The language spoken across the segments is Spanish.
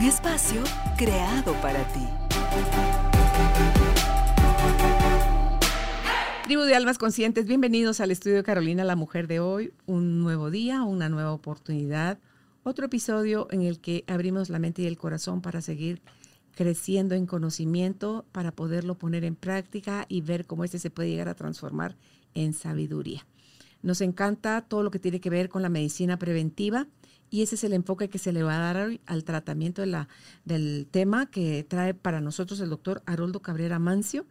Un espacio creado para ti. Tribu de Almas Conscientes, bienvenidos al estudio Carolina, la mujer de hoy. Un nuevo día, una nueva oportunidad, otro episodio en el que abrimos la mente y el corazón para seguir creciendo en conocimiento, para poderlo poner en práctica y ver cómo este se puede llegar a transformar en sabiduría. Nos encanta todo lo que tiene que ver con la medicina preventiva y ese es el enfoque que se le va a dar al tratamiento del tema que trae para nosotros el doctor Haroldo Cabrera Mancio,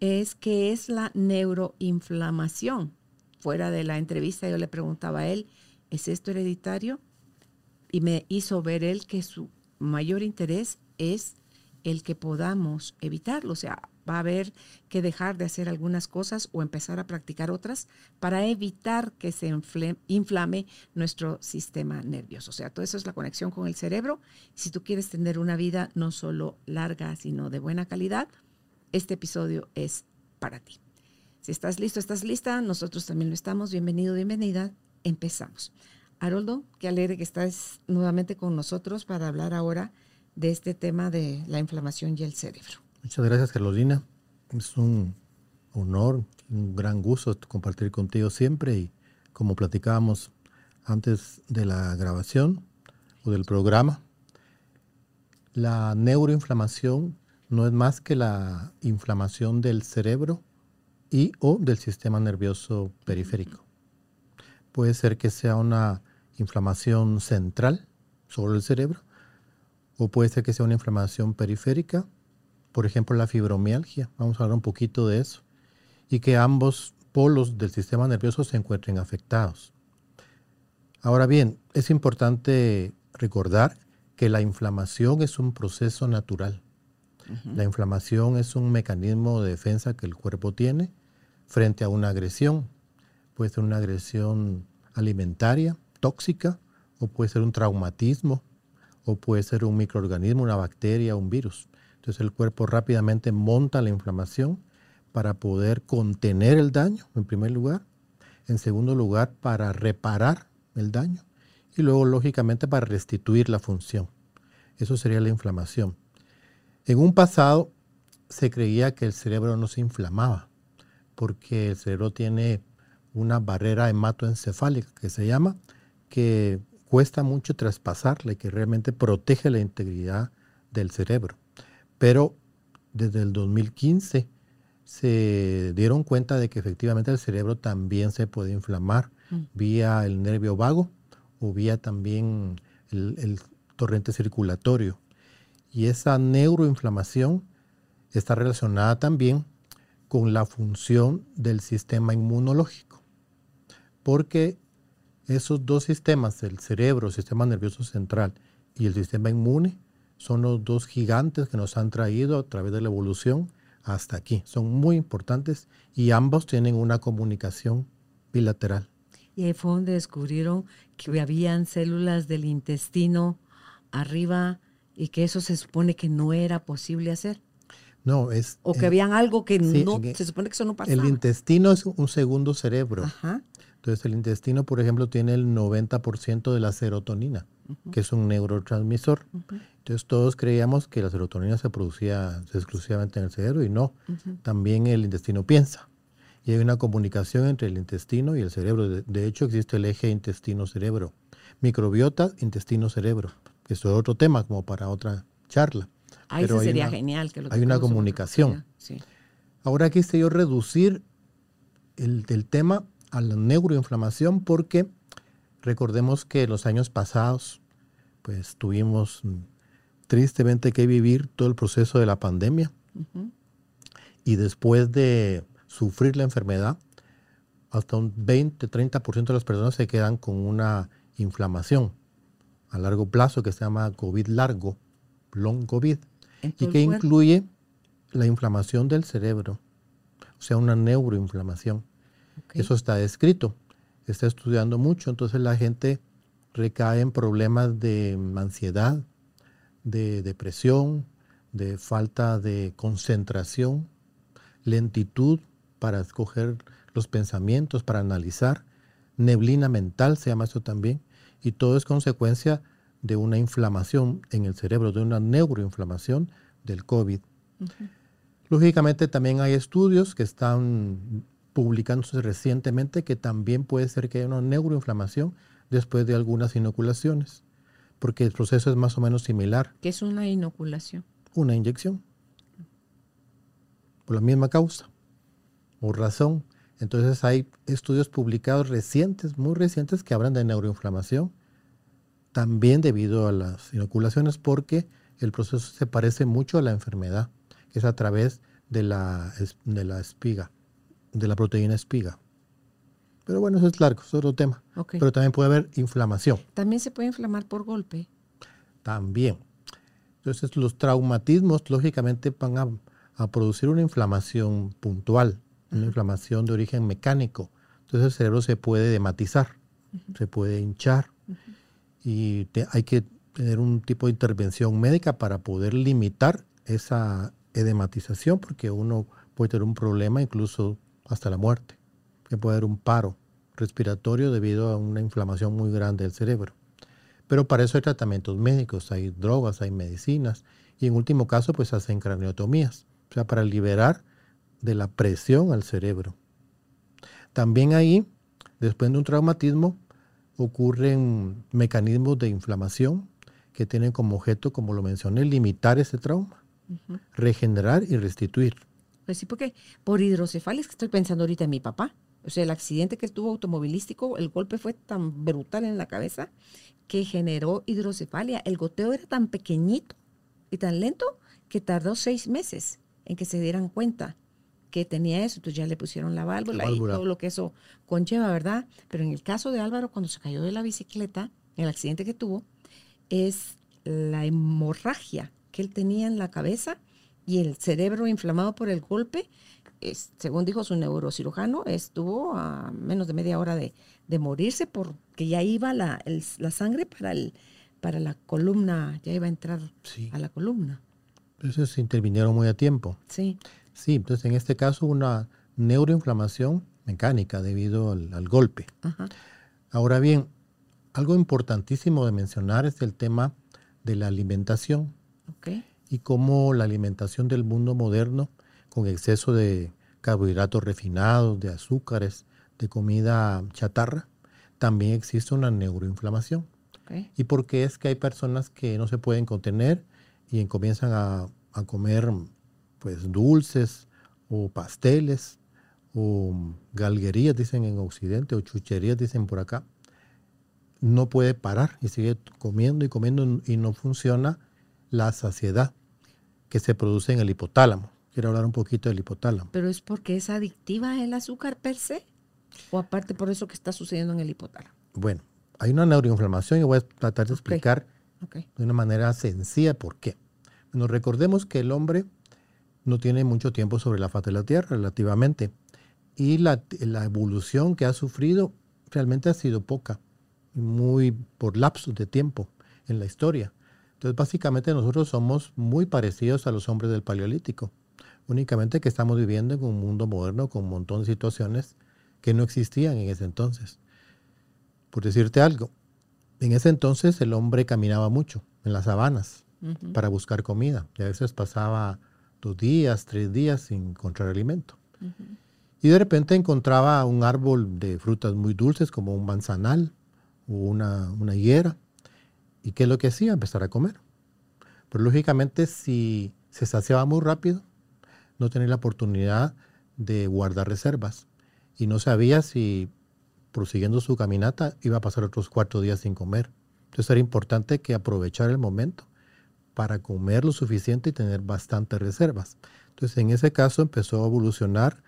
es que es la neuroinflamación. Fuera de la entrevista yo le preguntaba a él, ¿es esto hereditario? Y me hizo ver él que su mayor interés es el que podamos evitarlo. O sea, va a haber que dejar de hacer algunas cosas o empezar a practicar otras para evitar que se inflame nuestro sistema nervioso. O sea, todo eso es la conexión con el cerebro. Si tú quieres tener una vida no solo larga, sino de buena calidad, este episodio es para ti. Si estás listo, estás lista, nosotros también lo estamos. Bienvenido, bienvenida. Empezamos. Haroldo, qué alegre que estás nuevamente con nosotros para hablar ahora de este tema de la inflamación y el cerebro. Muchas gracias, Carolina. Es un honor, un gran gusto compartir contigo siempre y como platicábamos antes de la grabación o del programa, la neuroinflamación no es más que la inflamación del cerebro y o del sistema nervioso periférico. Puede ser que sea una inflamación central sobre el cerebro o puede ser que sea una inflamación periférica, por ejemplo la fibromialgia, vamos a hablar un poquito de eso, y que ambos polos del sistema nervioso se encuentren afectados. Ahora bien, es importante recordar que la inflamación es un proceso natural. La inflamación es un mecanismo de defensa que el cuerpo tiene frente a una agresión. Puede ser una agresión alimentaria, tóxica, o puede ser un traumatismo o puede ser un microorganismo, una bacteria, un virus. Entonces el cuerpo rápidamente monta la inflamación para poder contener el daño, en primer lugar. En segundo lugar, para reparar el daño. Y luego, lógicamente, para restituir la función. Eso sería la inflamación. En un pasado se creía que el cerebro no se inflamaba, porque el cerebro tiene una barrera hematoencefálica que se llama, que cuesta mucho traspasarle, que realmente protege la integridad del cerebro. Pero desde el 2015 se dieron cuenta de que efectivamente el cerebro también se puede inflamar mm. vía el nervio vago o vía también el, el torrente circulatorio. Y esa neuroinflamación está relacionada también con la función del sistema inmunológico. Porque esos dos sistemas, el cerebro, el sistema nervioso central y el sistema inmune, son los dos gigantes que nos han traído a través de la evolución hasta aquí. Son muy importantes y ambos tienen una comunicación bilateral. Y ahí fue donde descubrieron que habían células del intestino arriba y que eso se supone que no era posible hacer. No, es... O que habían algo que no, se supone que eso no pasaba. El intestino es un segundo cerebro. Ajá. Entonces el intestino, por ejemplo, tiene el 90% de la serotonina, que es un neurotransmisor. Entonces todos creíamos que la serotonina se producía exclusivamente en el cerebro y no, también el intestino piensa. Y hay una comunicación entre el intestino y el cerebro. De, hecho, existe el eje intestino-cerebro. Microbiota, intestino-cerebro, que es otro tema como para otra charla. Ahí sería genial que lo Hay una comunicación. Ahora quise yo reducir el, el tema a la neuroinflamación porque recordemos que en los años pasados pues tuvimos tristemente que vivir todo el proceso de la pandemia y después de sufrir la enfermedad hasta un 20-30% de las personas se quedan con una inflamación a largo plazo que se llama COVID largo long COVID, y que incluye la inflamación del cerebro, o sea, una neuroinflamación. Eso está descrito, está estudiando mucho, entonces la gente recae en problemas de ansiedad, de depresión, de falta de concentración, lentitud para escoger los pensamientos, para analizar, neblina mental se llama eso también, y todo es consecuencia de una inflamación en el cerebro, de una neuroinflamación del COVID. Lógicamente también hay estudios que están publicándose recientemente que también puede ser que haya una neuroinflamación después de algunas inoculaciones, porque el proceso es más o menos similar. ¿Qué es una inoculación? Una inyección, por la misma causa o razón. Entonces hay estudios publicados recientes, muy recientes, que hablan de neuroinflamación, también debido a las inoculaciones, porque el proceso se parece mucho a la enfermedad, que es a través de la, de la espiga, de la proteína espiga. Pero bueno, eso es largo, es otro tema. Pero también puede haber inflamación. También se puede inflamar por golpe. También. Entonces los traumatismos lógicamente van a, producir una inflamación puntual, una inflamación de origen mecánico. Entonces el cerebro se puede dematizar, se puede hinchar y hay que tener un tipo de intervención médica para poder limitar esa edematización porque uno puede tener un problema incluso hasta la muerte que puede haber un paro respiratorio debido a una inflamación muy grande del cerebro. Pero para eso hay tratamientos médicos, hay drogas, hay medicinas y en último caso pues hacen craniotomías, o sea, para liberar de la presión al cerebro. También ahí, después de un traumatismo, ocurren mecanismos de inflamación que tienen como objeto, como lo mencioné, limitar ese trauma, regenerar y restituir. Pues sí, porque por hidrocefalia, que estoy pensando ahorita en mi papá, o sea, el accidente que tuvo automovilístico, el golpe fue tan brutal en la cabeza que generó hidrocefalia. El goteo era tan pequeñito y tan lento que tardó seis meses en que se dieran cuenta que tenía eso. Entonces ya le pusieron la válvula, y todo lo que eso conlleva, ¿verdad? Pero en el caso de Álvaro, cuando se cayó de la bicicleta, el accidente que tuvo, es la hemorragia que él tenía en la cabeza y el cerebro inflamado por el golpe según dijo su neurocirujano, estuvo a menos de media hora de, morirse porque ya iba la, sangre para, el, para la columna, ya iba a entrar a la columna. Entonces se intervinieron muy a tiempo. Sí. Sí, entonces en este caso una neuroinflamación mecánica debido al, golpe. Ahora bien, algo importantísimo de mencionar es el tema de la alimentación. Y cómo la alimentación del mundo moderno con exceso de carbohidratos refinados, de azúcares, de comida chatarra, también existe una neuroinflamación. ¿Y por qué es que hay personas que no se pueden contener y comienzan a, comer pues dulces o pasteles o galguerías, dicen en Occidente, o chucherías, dicen por acá? No puede parar y sigue comiendo y comiendo y no funciona la saciedad que se produce en el hipotálamo. Quiero hablar un poquito del hipotálamo. ¿Pero es porque es adictiva el azúcar per se? ¿O aparte por eso que está sucediendo en el hipotálamo? Bueno, hay una neuroinflamación y voy a tratar de explicar de una manera sencilla por qué. Bueno, recordemos que el hombre no tiene mucho tiempo sobre la faz de la Tierra, relativamente. Y la, la evolución que ha sufrido realmente ha sido poca, muy por lapsos de tiempo en la historia. Entonces, básicamente nosotros somos muy parecidos a los hombres del Paleolítico únicamente que estamos viviendo en un mundo moderno con un montón de situaciones que no existían en ese entonces. Por decirte algo, en ese entonces el hombre caminaba mucho en las sabanas para buscar comida y a veces pasaba dos días, tres días sin encontrar alimento. Y de repente encontraba un árbol de frutas muy dulces como un manzanal o una, una higuera. ¿Y qué es lo que hacía? Empezar a comer. Pero lógicamente si se saciaba muy rápido, no tenía la oportunidad de guardar reservas y no sabía si prosiguiendo su caminata iba a pasar otros cuatro días sin comer. Entonces era importante que aprovechar el momento para comer lo suficiente y tener bastantes reservas. Entonces en ese caso empezó a evolucionar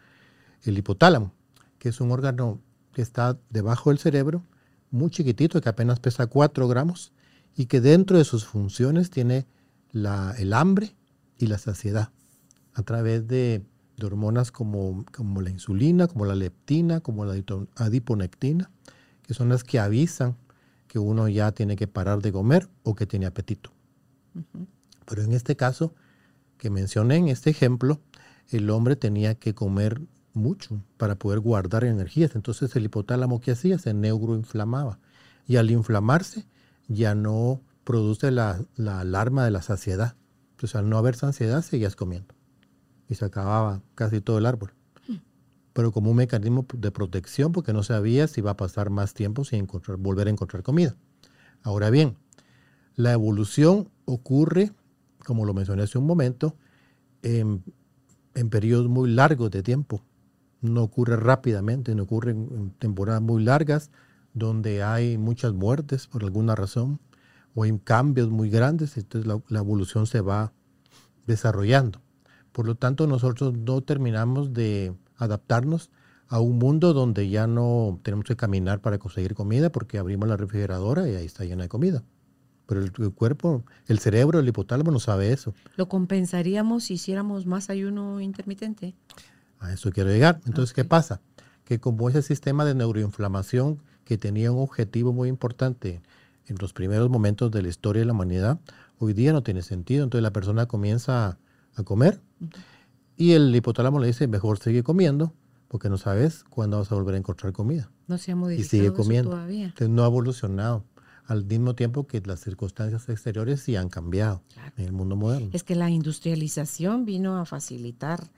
el hipotálamo, que es un órgano que está debajo del cerebro, muy chiquitito, que apenas pesa 4 gramos y que dentro de sus funciones tiene el hambre y la saciedad a través de, hormonas como, como, la insulina, como la leptina, como la adiponectina, que son las que avisan que uno ya tiene que parar de comer o que tiene apetito. Pero en este caso que mencioné, en este ejemplo, el hombre tenía que comer mucho para poder guardar energías. Entonces el hipotálamo que hacía se neuroinflamaba. Y al inflamarse ya no produce la, alarma de la saciedad. Entonces al no haber saciedad seguías comiendo. Y se acababa casi todo el árbol. Pero como un mecanismo de protección porque no sabía si iba a pasar más tiempo sin encontrar, volver a encontrar comida. Ahora bien, la evolución ocurre, como lo mencioné hace un momento, en, periodos muy largos de tiempo no ocurre rápidamente, no ocurre en temporadas muy largas donde hay muchas muertes por alguna razón o hay cambios muy grandes, entonces la, evolución se va desarrollando. Por lo tanto, nosotros no terminamos de adaptarnos a un mundo donde ya no tenemos que caminar para conseguir comida porque abrimos la refrigeradora y ahí está llena de comida. Pero el, el, cuerpo, el cerebro, el hipotálamo no sabe eso. ¿Lo compensaríamos si hiciéramos más ayuno intermitente? A eso quiero llegar. Entonces, ¿qué pasa? Que como ese sistema de neuroinflamación que tenía un objetivo muy importante en los primeros momentos de la historia de la humanidad, hoy día no tiene sentido. Entonces la persona comienza a comer y el hipotálamo le dice, mejor sigue comiendo porque no sabes cuándo vas a volver a encontrar comida. No se ha modificado y sigue comiendo. todavía. Entonces no ha evolucionado al mismo tiempo que las circunstancias exteriores sí han cambiado en el mundo moderno. Es que la industrialización vino a facilitar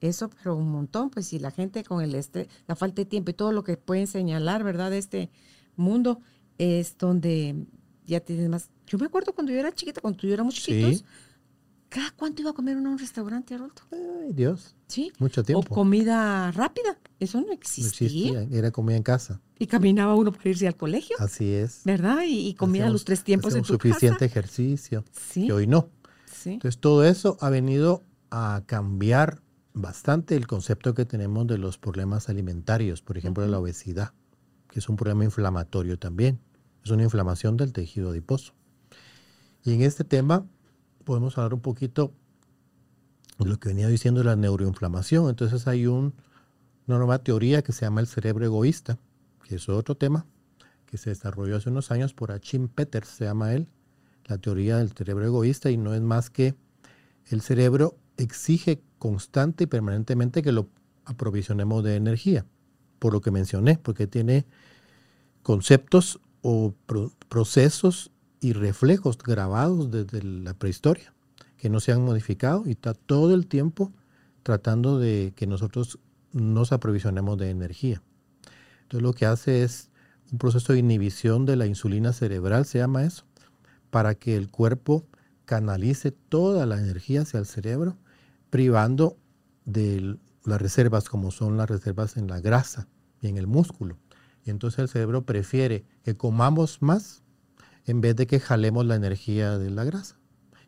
eso, pero un montón, pues si la gente con el este, la falta de tiempo y todo lo que pueden señalar, ¿verdad? De este mundo es donde ya tienes más. Yo me acuerdo cuando yo era chiquita, cuando yo éramos chiquitos, ¿cada cuánto iba a comer uno en un restaurante, Arolto? Ay, Dios. Sí. Mucho tiempo. O comida rápida. Eso no existía. No existía. Era comida en casa. Y caminaba uno para irse al colegio. Así es. ¿Verdad? Y, comía los tres tiempos en tu suficiente ejercicio. Sí. Y hoy no. Sí. Entonces todo eso ha venido a cambiar bastante el concepto que tenemos de los problemas alimentarios, por ejemplo, la obesidad, que es un problema inflamatorio también. Es una inflamación del tejido adiposo. Y en este tema podemos hablar un poquito de lo que venía diciendo de la neuroinflamación. Entonces hay un, una nueva teoría que se llama el cerebro egoísta, que es otro tema que se desarrolló hace unos años por Achim Peters, se llama él, la teoría del cerebro egoísta, y no es más que el cerebro exige constante y permanentemente que lo aprovisionemos de energía, por lo que mencioné, porque tiene conceptos o procesos y reflejos grabados desde la prehistoria, que no se han modificado y está todo el tiempo tratando de que nosotros nos aprovisionemos de energía. Entonces lo que hace es un proceso de inhibición de la insulina cerebral, se llama eso, para que el cuerpo canalice toda la energía hacia el cerebro privando de las reservas como son las reservas en la grasa y en el músculo. Y entonces el cerebro prefiere que comamos más en vez de que jalemos la energía de la grasa.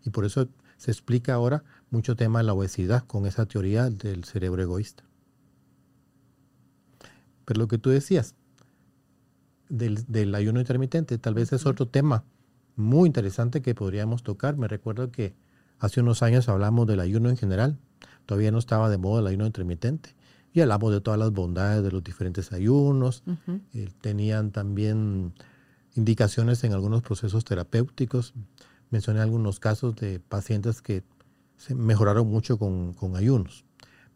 Y por eso se explica ahora mucho tema de la obesidad con esa teoría del cerebro egoísta. Pero lo que tú decías del, del ayuno intermitente, tal vez es otro tema muy interesante que podríamos tocar. Me recuerdo que Hace unos años hablamos del ayuno en general, todavía no estaba de moda el ayuno intermitente. Y hablamos de todas las bondades de los diferentes ayunos. Eh, tenían también indicaciones en algunos procesos terapéuticos. Mencioné algunos casos de pacientes que se mejoraron mucho con, ayunos.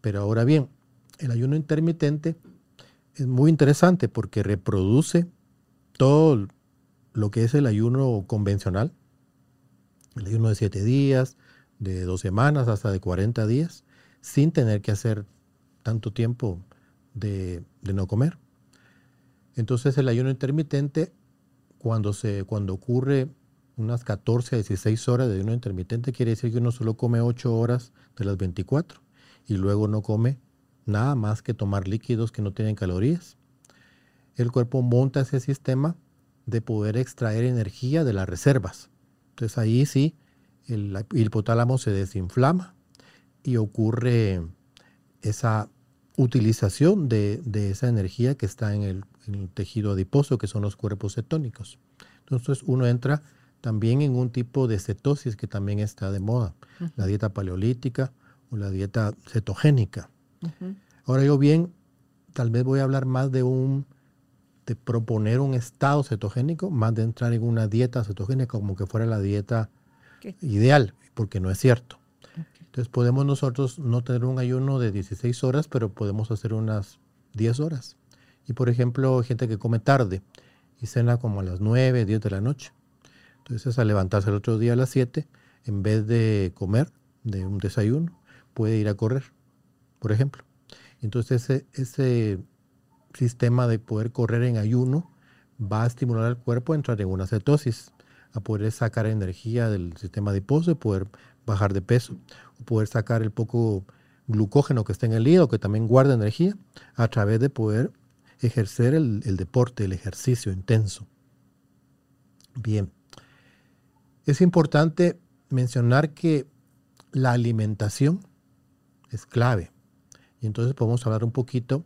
Pero ahora bien, el ayuno intermitente es muy interesante porque reproduce todo lo que es el ayuno convencional, el ayuno de siete días, de dos semanas hasta de 40 días, sin tener que hacer tanto tiempo de, no comer. Entonces el ayuno intermitente, cuando, se, cuando ocurre unas 14 a 16 horas de ayuno intermitente, quiere decir que uno solo come 8 horas de las 24 y luego no come nada más que tomar líquidos que no tienen calorías. El cuerpo monta ese sistema de poder extraer energía de las reservas. Entonces ahí sí el hipotálamo se desinflama y ocurre esa utilización de, esa energía que está en el, tejido adiposo, que son los cuerpos cetónicos. Entonces uno entra también en un tipo de cetosis que también está de moda, la dieta paleolítica o la dieta cetogénica. Ahora yo bien, tal vez voy a hablar más de un de proponer un estado cetogénico, más de entrar en una dieta cetogénica como que fuera la dieta ideal, porque no es cierto. Entonces podemos nosotros no tener un ayuno de 16 horas, pero podemos hacer unas 10 horas. Y por ejemplo, gente que come tarde y cena como a las 9, 10 de la noche. Entonces al levantarse el otro día a las 7, en vez de comer de un desayuno, puede ir a correr, por ejemplo. Entonces ese, ese sistema de poder correr en ayuno va a estimular al cuerpo a entrar en una cetosis, a poder sacar energía del sistema adiposo y poder bajar de peso, o poder sacar el poco glucógeno que está en el hígado, que también guarda energía, a través de poder ejercer el, el deporte, el ejercicio intenso. Bien, es importante mencionar que la alimentación es clave. Y entonces podemos hablar un poquito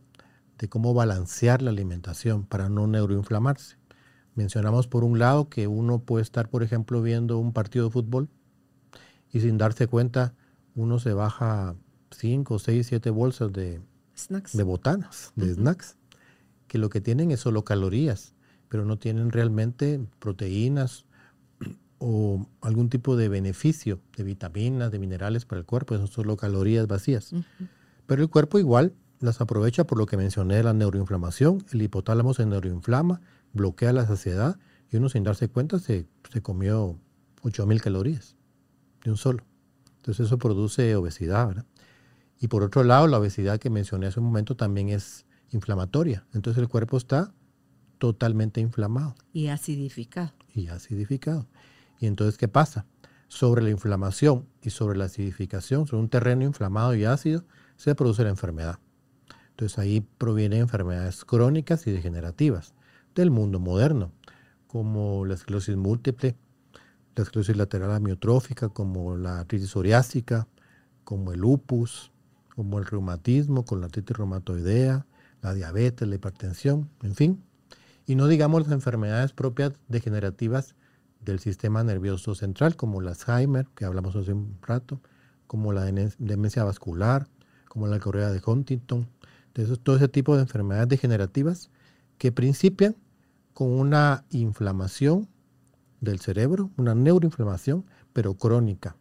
de cómo balancear la alimentación para no neuroinflamarse. Mencionamos por un lado que uno puede estar, por ejemplo, viendo un partido de fútbol y sin darse cuenta uno se baja 5, 6, 7 bolsas de, de botanas, de snacks, que lo que tienen es solo calorías, pero no tienen realmente proteínas o algún tipo de beneficio de vitaminas, de minerales para el cuerpo, son solo calorías vacías. Pero el cuerpo igual las aprovecha por lo que mencioné de la neuroinflamación. El hipotálamo se neuroinflama, bloquea la saciedad y uno sin darse cuenta se, se comió 8000 calorías de un solo. Entonces eso produce obesidad, ¿verdad? Y por otro lado, la obesidad que mencioné hace un momento también es inflamatoria. Entonces el cuerpo está totalmente inflamado. Y acidificado. Y acidificado. Y entonces, ¿qué pasa? Sobre la inflamación y sobre la acidificación, sobre un terreno inflamado y ácido, se produce la enfermedad. Entonces ahí provienen enfermedades crónicas y degenerativas del mundo moderno, como la esclerosis múltiple, la esclerosis lateral amiotrófica, como la artritis psoriásica, como el lupus, como el reumatismo, con la artritis reumatoidea, la diabetes, la hipertensión, en fin. Y no digamos las enfermedades propias degenerativas del sistema nervioso central, como el Alzheimer, que hablamos hace un rato, como la demencia vascular, como la correa de Huntington, de todo ese tipo de enfermedades degenerativas que principian con una inflamación del cerebro, una neuroinflamación, pero crónica.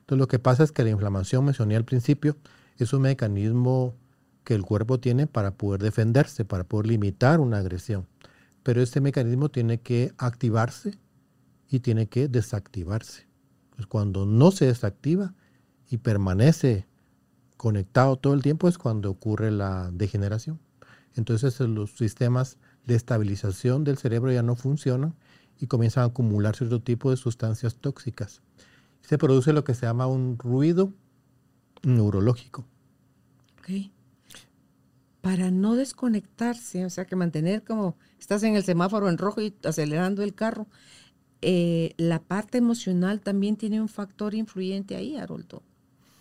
Entonces lo que pasa es que la inflamación, mencioné al principio, es un mecanismo que el cuerpo tiene para poder defenderse, para poder limitar una agresión. Pero este mecanismo tiene que activarse y tiene que desactivarse. Pues cuando no se desactiva y permanece conectado todo el tiempo es cuando ocurre la degeneración. Entonces los sistemas de estabilización del cerebro ya no funcionan y comienzan a acumular cierto tipo de sustancias tóxicas. Se produce lo que se llama un ruido neurológico. Ok. Para no desconectarse, o sea que mantener como estás en el semáforo en rojo y acelerando el carro, eh, la parte emocional también tiene un factor influyente ahí, Haroldo.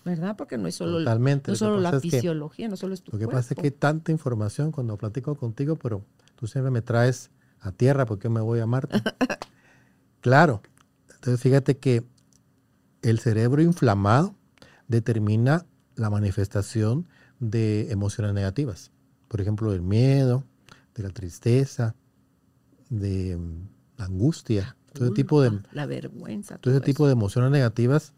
¿verdad? Porque no es solo, No solo la fisiología, no solo es tu Lo que pasa es que hay tanta información cuando platico contigo, pero tú siempre me traes a tierra porque me voy a Marte. claro. Entonces fíjate que el cerebro inflamado determina la manifestación de emociones negativas. Por ejemplo, del miedo, de la tristeza, de la angustia, todo ese tipo de la vergüenza, todo, ese tipo de emociones negativas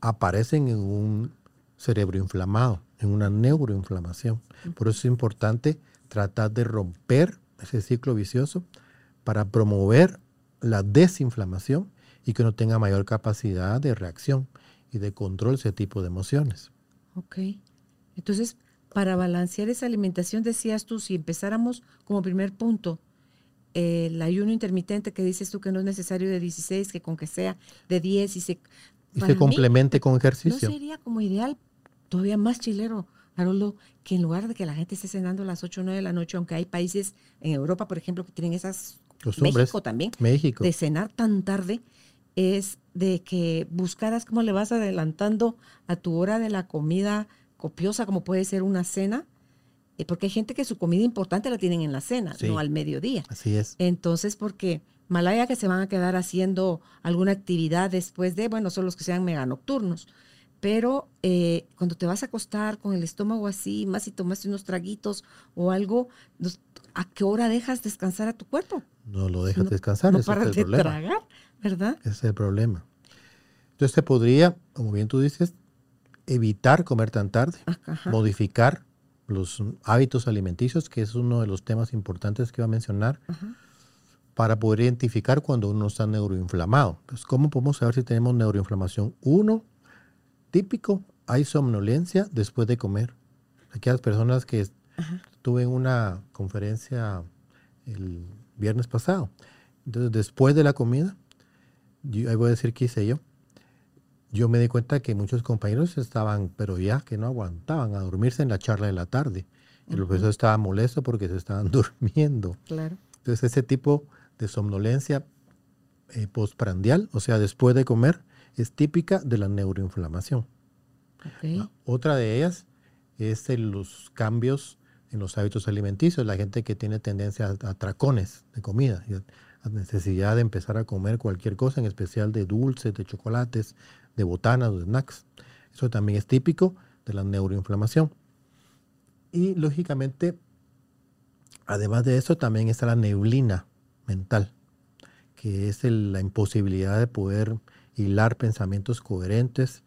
aparecen en un cerebro inflamado, en una neuroinflamación. Por eso es importante tratar de romper ese ciclo vicioso para promover la desinflamación y que uno tenga mayor capacidad de reacción y de control ese tipo de emociones. Ok. Entonces, para balancear esa alimentación, decías tú, si empezáramos como primer punto, el ayuno intermitente que dices tú que no es necesario de 16, que con que sea de 10 y se y se complemente con ejercicio. ¿No sería como ideal, todavía más chilero, Haroldo, que en lugar de que la gente esté cenando a las 8 o 9 de la noche, aunque hay países en Europa, por ejemplo, que tienen esas, México también, México. de cenar tan tarde, es de que buscaras cómo le vas adelantando a tu hora de la comida copiosa, como puede ser una cena, eh, porque hay gente que su comida importante la tienen en la cena, no al mediodía. Así es. Entonces, porque Malaya que se van a quedar haciendo alguna actividad después de, bueno, son los que sean mega nocturnos. Pero eh, cuando te vas a acostar con el estómago así, más si tomaste unos traguitos o algo, ¿a qué hora dejas descansar a tu cuerpo? No lo dejas descansar. No para de tragar, ¿verdad? Ese es el problema. Entonces se podría, como bien tú dices, evitar comer tan tarde, modificar los hábitos alimenticios, que es uno de los temas importantes que iba a mencionar, para poder identificar cuando uno está neuroinflamado. Pues, ¿cómo podemos saber si tenemos neuroinflamación? Uno, típico, hay somnolencia después de comer. Aquellas personas que tuve en una conferencia el viernes pasado. Entonces, después de la comida, yo, ahí voy a decir qué hice yo yo me di cuenta que muchos compañeros estaban, pero ya que no aguantaban a dormirse en la charla de la tarde. El profesor estaba molesto porque se estaban durmiendo. Claro. Entonces, ese tipo de somnolencia eh, postprandial, o sea, después de comer, es típica de la neuroinflamación. Otra de ellas es los cambios en los hábitos alimenticios, la gente que tiene tendencia a, a tracones de comida, a necesidad de empezar a comer cualquier cosa, en especial de dulces, de chocolates, de botanas o de snacks. Eso también es típico de la neuroinflamación. Y lógicamente, además de eso, también está la neblina mental, que es la imposibilidad de poder hilar pensamientos coherentes,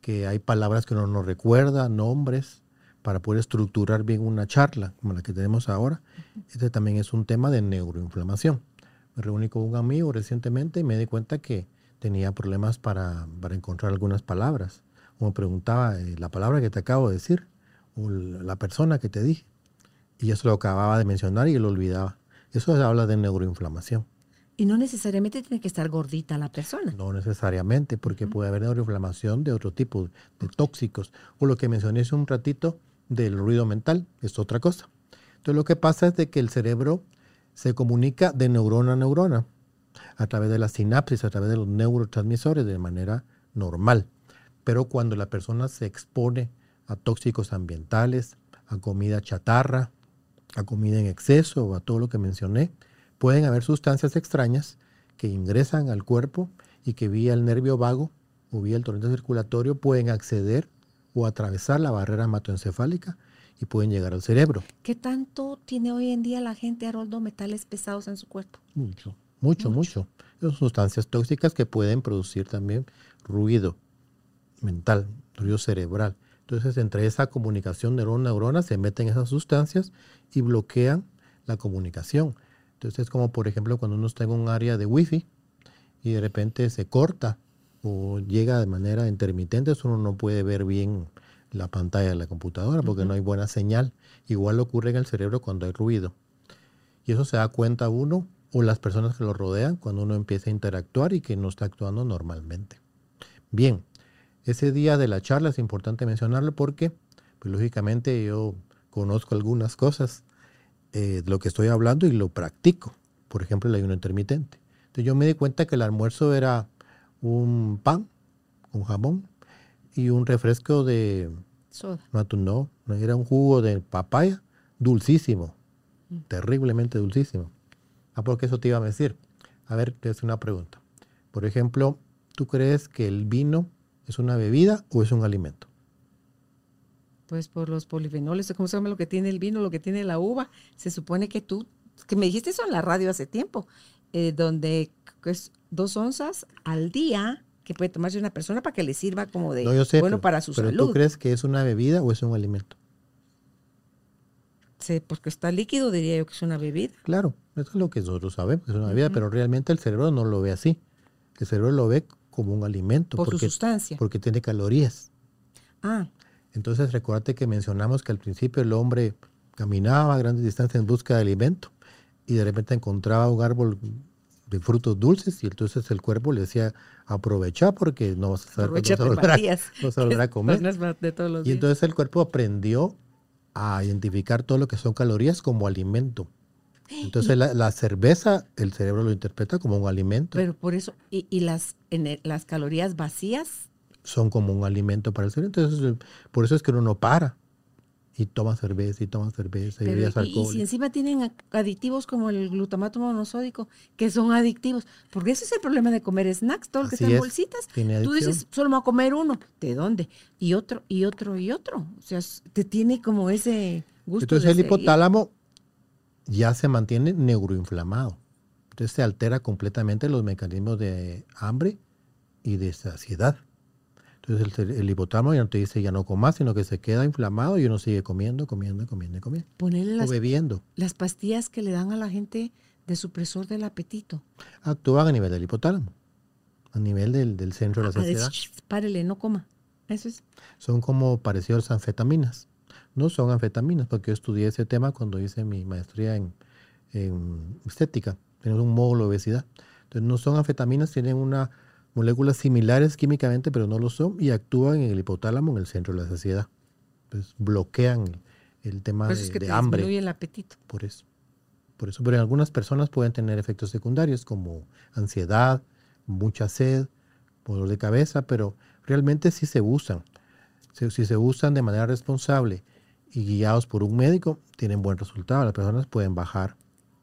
que hay palabras que uno no recuerda, nombres, para poder estructurar bien una charla como la que tenemos ahora. Este también es un tema de neuroinflamación. Me reuní con un amigo recientemente y me di cuenta que tenía problemas para, encontrar algunas palabras. O me preguntaba eh, la palabra que te acabo de decir, o la persona que te dije. Y eso lo acababa de mencionar y lo olvidaba. Eso habla de neuroinflamación. Y no necesariamente tiene que estar gordita la persona. No necesariamente, porque puede haber neuroinflamación de otro tipo, de tóxicos. O lo que mencioné hace un ratito del ruido mental, es otra cosa. Entonces lo que pasa es de que el cerebro se comunica de neurona a neurona a través de la sinapsis, a través de los neurotransmisores de manera normal. Pero cuando la persona se expone a tóxicos ambientales, a comida chatarra, a comida en exceso o a todo lo que mencioné, pueden haber sustancias extrañas que ingresan al cuerpo y que vía el nervio vago o vía el torrente circulatorio pueden acceder o atravesar la barrera hematoencefálica y pueden llegar al cerebro. ¿Qué tanto tiene hoy en día la gente, Haroldo, metales pesados en su cuerpo? Mucho. Mucho, mucho. Son sustancias tóxicas que pueden producir también ruido mental, ruido cerebral. Entonces, entre esa comunicación neurona-neurona se meten esas sustancias y bloquean la comunicación. Entonces, es como, por ejemplo, cuando uno está en un área de wifi y de repente se corta o llega de manera intermitente, eso uno no puede ver bien la pantalla de la computadora porque no hay buena señal. Igual ocurre en el cerebro cuando hay ruido. Y eso se da cuenta uno o las personas que lo rodean cuando uno empieza a interactuar y que no está actuando normalmente. Bien, ese día de la charla es importante mencionarlo porque, pues, lógicamente, yo conozco algunas cosas eh, de lo que estoy hablando y lo practico. Por ejemplo, el ayuno intermitente. Entonces yo me di cuenta que el almuerzo era un pan un jamón y un refresco de... Soda. No, no, era un jugo de papaya dulcísimo, mm. terriblemente dulcísimo. Ah, porque eso te iba a decir. A ver, te hace una pregunta. Por ejemplo, ¿tú crees que el vino es una bebida o es un alimento? Pues por los polifenoles, ¿cómo se llama lo que tiene el vino, lo que tiene la uva? Se supone que tú, que me dijiste eso en la radio hace tiempo, eh, donde es dos onzas al día que puede tomarse una persona para que le sirva como de bueno para su pero salud. ¿Tú crees que es una bebida o es un alimento? Sí, porque está líquido, diría yo que es una bebida. Claro, eso es lo que nosotros sabemos, que es una bebida, pero realmente el cerebro no lo ve así. El cerebro lo ve como un alimento. Por porque, su sustancia. Porque tiene calorías. Ah. Entonces, recuérdate que mencionamos que al principio el hombre caminaba a grandes distancias en busca de alimento y de repente encontraba un árbol de frutos dulces y entonces el cuerpo le decía aprovecha porque no vas a saber volver a comer. y entonces el cuerpo aprendió a identificar todo lo que son calorías como alimento. Entonces la, cerveza, el cerebro lo interpreta como un alimento. Pero por eso, ¿y, las, en las calorías vacías? Son como un alimento para el cerebro. Entonces, por eso es que uno no para. y toma cerveza y toma cerveza y bebidas y- y, si encima tienen aditivos como el glutamato monosódico, que son adictivos, porque ese es el problema de comer snacks, todo lo que está en bolsitas. Tú dices, solo me voy a comer uno. ¿De dónde? Y otro, y otro, y otro. O sea, te tiene como ese gusto. Entonces de el seguir. hipotálamo ya se mantiene neuroinflamado. Entonces se altera completamente los mecanismos de hambre y de saciedad. Entonces el, el hipotálamo ya no te dice ya no comas, sino que se queda inflamado y uno sigue comiendo, comiendo, comiendo, comiendo. Ponerle O las, bebiendo. las pastillas que le dan a la gente de supresor del apetito. Actúan a nivel del hipotálamo, a nivel del, del centro de la Para saciedad. párele, no coma. Eso es. son como parecidos a anfetaminas. No son anfetaminas, porque yo estudié ese tema cuando hice mi maestría en, en estética. Tenemos un módulo de obesidad. Entonces, no son anfetaminas, tienen una moléculas similares químicamente, pero no lo son, y actúan en el hipotálamo, en el centro de la saciedad. Entonces, bloquean el, el tema Por de, es que de te hambre. disminuye el apetito. Por eso. Por eso. Pero en algunas personas pueden tener efectos secundarios como ansiedad, mucha sed, dolor de cabeza, pero realmente sí se usan. Si, si se usan de manera responsable y guiados por un médico, tienen buen resultado. Las personas pueden bajar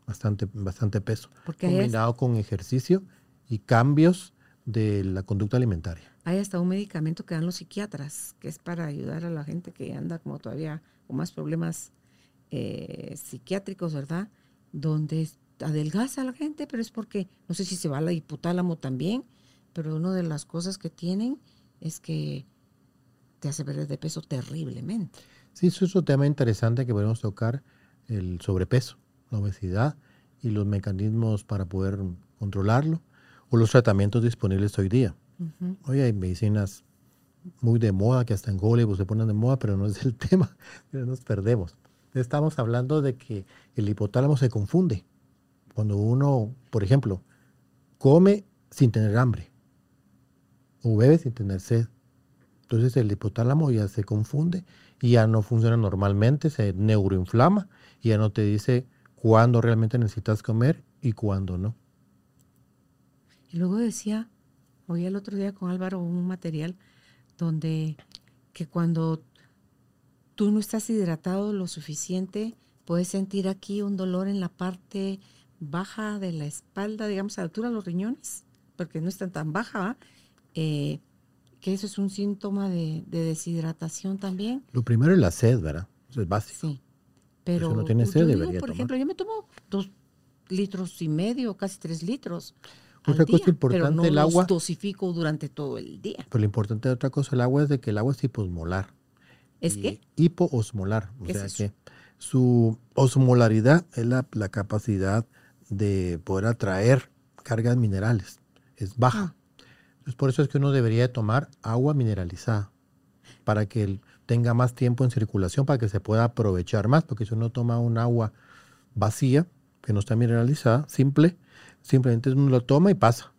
bastante, bastante peso, combinado con ejercicio y cambios de la conducta alimentaria. hay hasta un medicamento que dan los psiquiatras, que es para ayudar a la gente que anda como todavía con más problemas eh, psiquiátricos, ¿verdad? Donde adelgaza a la gente, pero es porque, no sé si se va al hipotálamo también, pero una de las cosas que tienen es que te hace perder de peso terriblemente. Sí, eso es un tema interesante que podemos tocar, el sobrepeso, la obesidad y los mecanismos para poder controlarlo o los tratamientos disponibles hoy día. Ujú. Hoy hay medicinas muy de moda que hasta en Hollywood se ponen de moda, pero no es el tema, pero nos perdemos. Estamos hablando de que el hipotálamo se confunde. Cuando uno, por ejemplo, come sin tener hambre o bebe sin tener sed. Entonces el hipotálamo ya se confunde y ya no funciona normalmente, se neuroinflama y ya no te dice cuándo realmente necesitas comer y cuándo no. Y luego decía, oí el otro día con Álvaro un material donde que cuando tú no estás hidratado lo suficiente, puedes sentir aquí un dolor en la parte baja de la espalda, digamos a altura de los riñones, porque no están tan baja. Eh, que eso es un síntoma de, de deshidratación también. Lo primero es la sed, ¿verdad? Eso es básico. Sí. Pero uno tiene yo sed, digo, debería por tomar. ejemplo, yo me tomo dos litros y medio, casi tres litros. Otra al cosa día, importante, pero no el los agua. dosifico durante todo el día. Pero lo importante de otra cosa, el agua es de que el agua es hiposmolar. ¿Es y que? Hipoosmolar. O ¿Qué sea que su osmolaridad es la, la capacidad de poder atraer cargas minerales. Es baja. Ah. Entonces, por eso es que uno debería tomar agua mineralizada para que tenga más tiempo en circulación, para que se pueda aprovechar más, porque si uno toma un agua vacía, que no está mineralizada, simple, simplemente uno lo toma y pasa.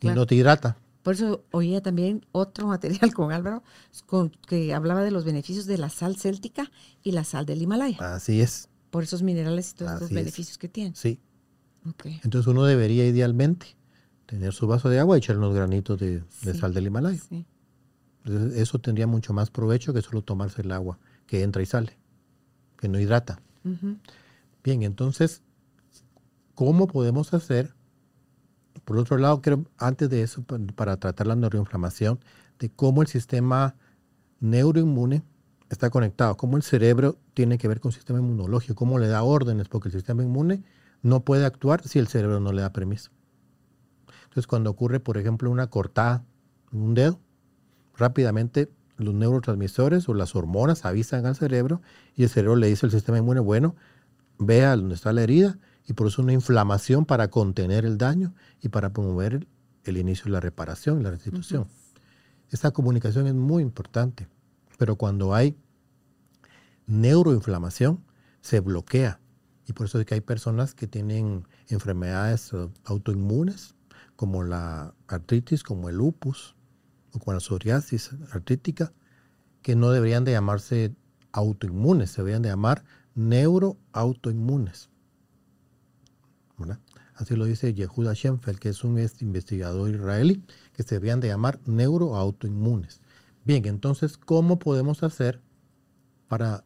Y no te hidrata. Por eso oía también otro material con Álvaro con, que hablaba de los beneficios de la sal céltica y la sal del Himalaya, Así es, por esos minerales y todos los es. beneficios que tienen. sí. Entonces uno debería idealmente tener su vaso de agua y echar unos granitos de, sal del Himalaya. Sí. Entonces, eso tendría mucho más provecho que solo tomarse el agua que entra y sale, que no hidrata. Bien, entonces, ¿cómo podemos hacer? Por otro lado, creo, antes de eso, pa- para tratar la neuroinflamación, de cómo el sistema neuroinmune está conectado, cómo el cerebro tiene que ver con el sistema inmunológico, cómo le da órdenes, porque el sistema inmune no puede actuar si el cerebro no le da permiso. Entonces, cuando ocurre, por ejemplo, una cortada en un dedo, rápidamente los neurotransmisores o las hormonas avisan al cerebro y el cerebro le dice al sistema inmune, bueno, vea dónde está la herida y por eso una inflamación para contener el daño y para promover el, el inicio de la reparación y la restitución. Esta comunicación es muy importante, pero cuando hay neuroinflamación se bloquea y por eso es que hay personas que tienen enfermedades autoinmunes como la artritis, como el lupus o como la psoriasis artrítica, que no deberían de llamarse autoinmunes, se deberían de llamar neuroautoinmunes. ¿verdad? Así lo dice Yehuda Schenfeld, que es un investigador israelí, que se deberían de llamar neuroautoinmunes. Bien, entonces, ¿cómo podemos hacer para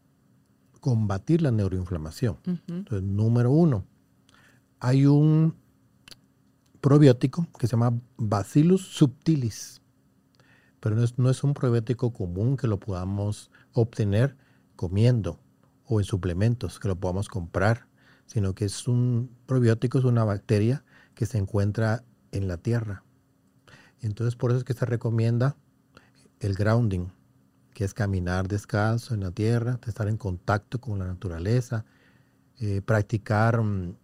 combatir la neuroinflamación. Entonces, número uno, hay un probiótico que se llama Bacillus subtilis, pero no es, no es un probiótico común que lo podamos obtener comiendo o en suplementos, que lo podamos comprar, sino que es un probiótico, es una bacteria que se encuentra en la tierra. Entonces, por eso es que se recomienda el grounding, que es caminar descalzo en la tierra, estar en contacto con la naturaleza, eh, practicar mm,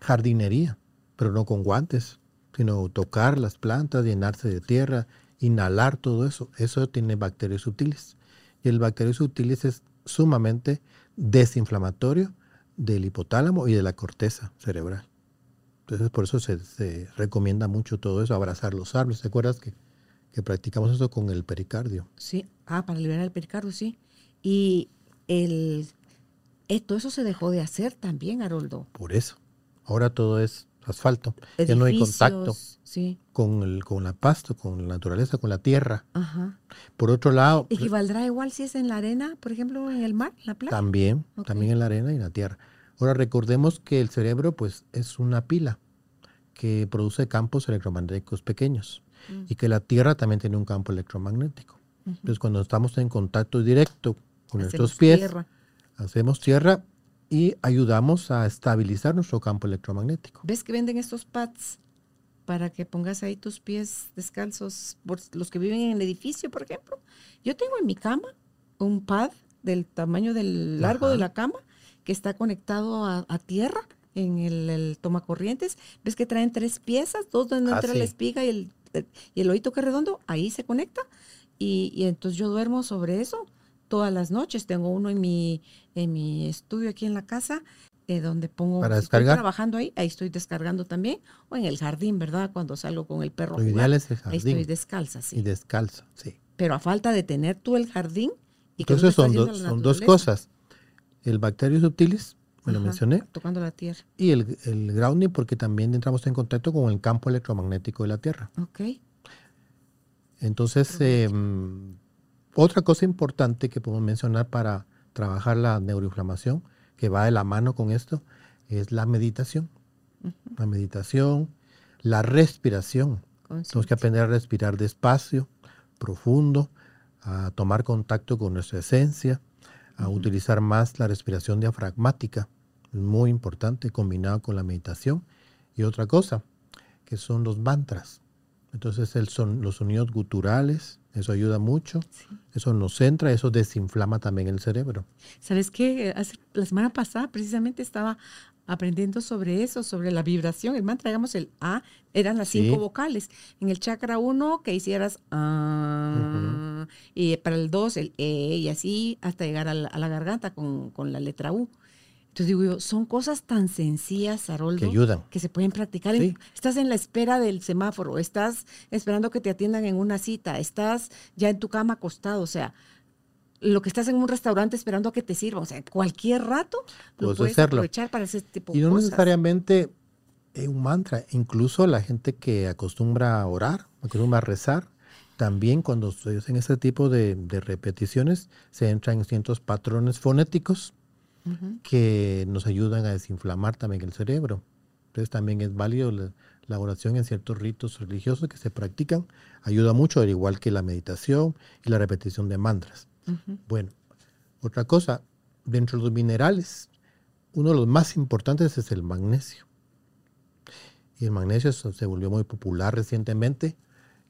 jardinería, pero no con guantes, sino tocar las plantas, llenarse de tierra, inhalar todo eso. Eso tiene bacterias sutiles. Y el bacterio sutiles es sumamente desinflamatorio del hipotálamo y de la corteza cerebral. Entonces, por eso se, recomienda mucho todo eso, abrazar los árboles. ¿Te acuerdas que, que, practicamos eso con el pericardio? Sí, ah, para liberar el pericardio, sí. Y el, todo eso se dejó de hacer también, Haroldo. Por eso. Ahora todo es asfalto. ya no hay contacto con, el, con la pasto, con la naturaleza, con la tierra. Ajá. Por otro lado... ¿Equivaldrá igual si es en la arena, por ejemplo, en el mar, en la playa? También, también en la arena y en la tierra. Ahora recordemos que el cerebro pues es una pila que produce campos electromagnéticos pequeños mm. y que la tierra también tiene un campo electromagnético. Entonces cuando estamos en contacto directo con nuestros pies, hacemos tierra y ayudamos a estabilizar nuestro campo electromagnético. ¿Ves que venden estos pads para que pongas ahí tus pies descalzos, por los que viven en el edificio, por ejemplo? Yo tengo en mi cama un pad del tamaño del largo de la cama que está conectado a, tierra en el, el tomacorrientes. ¿Ves que traen tres piezas? Dos donde entra la espiga y el, y el oído que es redondo, ahí se conecta. Y, y entonces yo duermo sobre eso todas las noches. Tengo uno en mi, en mi estudio aquí en la casa, eh, donde pongo, para descargar. Estoy trabajando ahí, ahí estoy descargando también, o en el jardín, ¿verdad? Cuando salgo con el perro. Lo ideal es el jardín. Ahí estoy descalza, sí. Y descalza, sí. Pero a falta de tener tú el jardín. Y Entonces son, son dos cosas. El bacterio subtilis, me lo mencioné. Tocando la tierra. Y el, el grounding, porque también entramos en contacto con el campo electromagnético de la Tierra. Ok. Entonces, otra cosa importante que podemos mencionar para trabajar la neuroinflamación, que va de la mano con esto, es la meditación. La meditación, la respiración. Tenemos que aprender a respirar despacio, profundo, a tomar contacto con nuestra esencia, a utilizar más la respiración diafragmática, muy importante, combinado con la meditación. Y otra cosa, que son los mantras. Entonces el son, los sonidos guturales, eso ayuda mucho, eso nos centra, eso desinflama también el cerebro. ¿Sabes qué? la semana pasada precisamente estaba aprendiendo sobre eso, sobre la vibración. El mantra, digamos, el A, eran las cinco vocales. En el chakra 1, que hicieras A, y para el 2, el E, y así hasta llegar a la, garganta con, con la letra U. Entonces digo yo, son cosas tan sencillas, Haroldo, que ayudan. Que se pueden practicar. Estás en la espera del semáforo, estás esperando que te atiendan en una cita, estás ya en tu cama acostado, o sea, lo que estás en un restaurante esperando a que te sirva, o sea, cualquier rato lo puedes, aprovechar para ese tipo de cosas. Y no necesariamente un mantra, incluso la gente que acostumbra a orar, acostumbra a rezar, también cuando se hacen ese tipo de, de repeticiones, se entran en ciertos patrones fonéticos que nos ayudan a desinflamar también el cerebro. Entonces también es válido la, oración en ciertos ritos religiosos que se practican. Ayuda mucho, al igual que la meditación y la repetición de mantras. Bueno, otra cosa, dentro de los minerales, uno de los más importantes es el magnesio. Y el magnesio se volvió muy popular recientemente.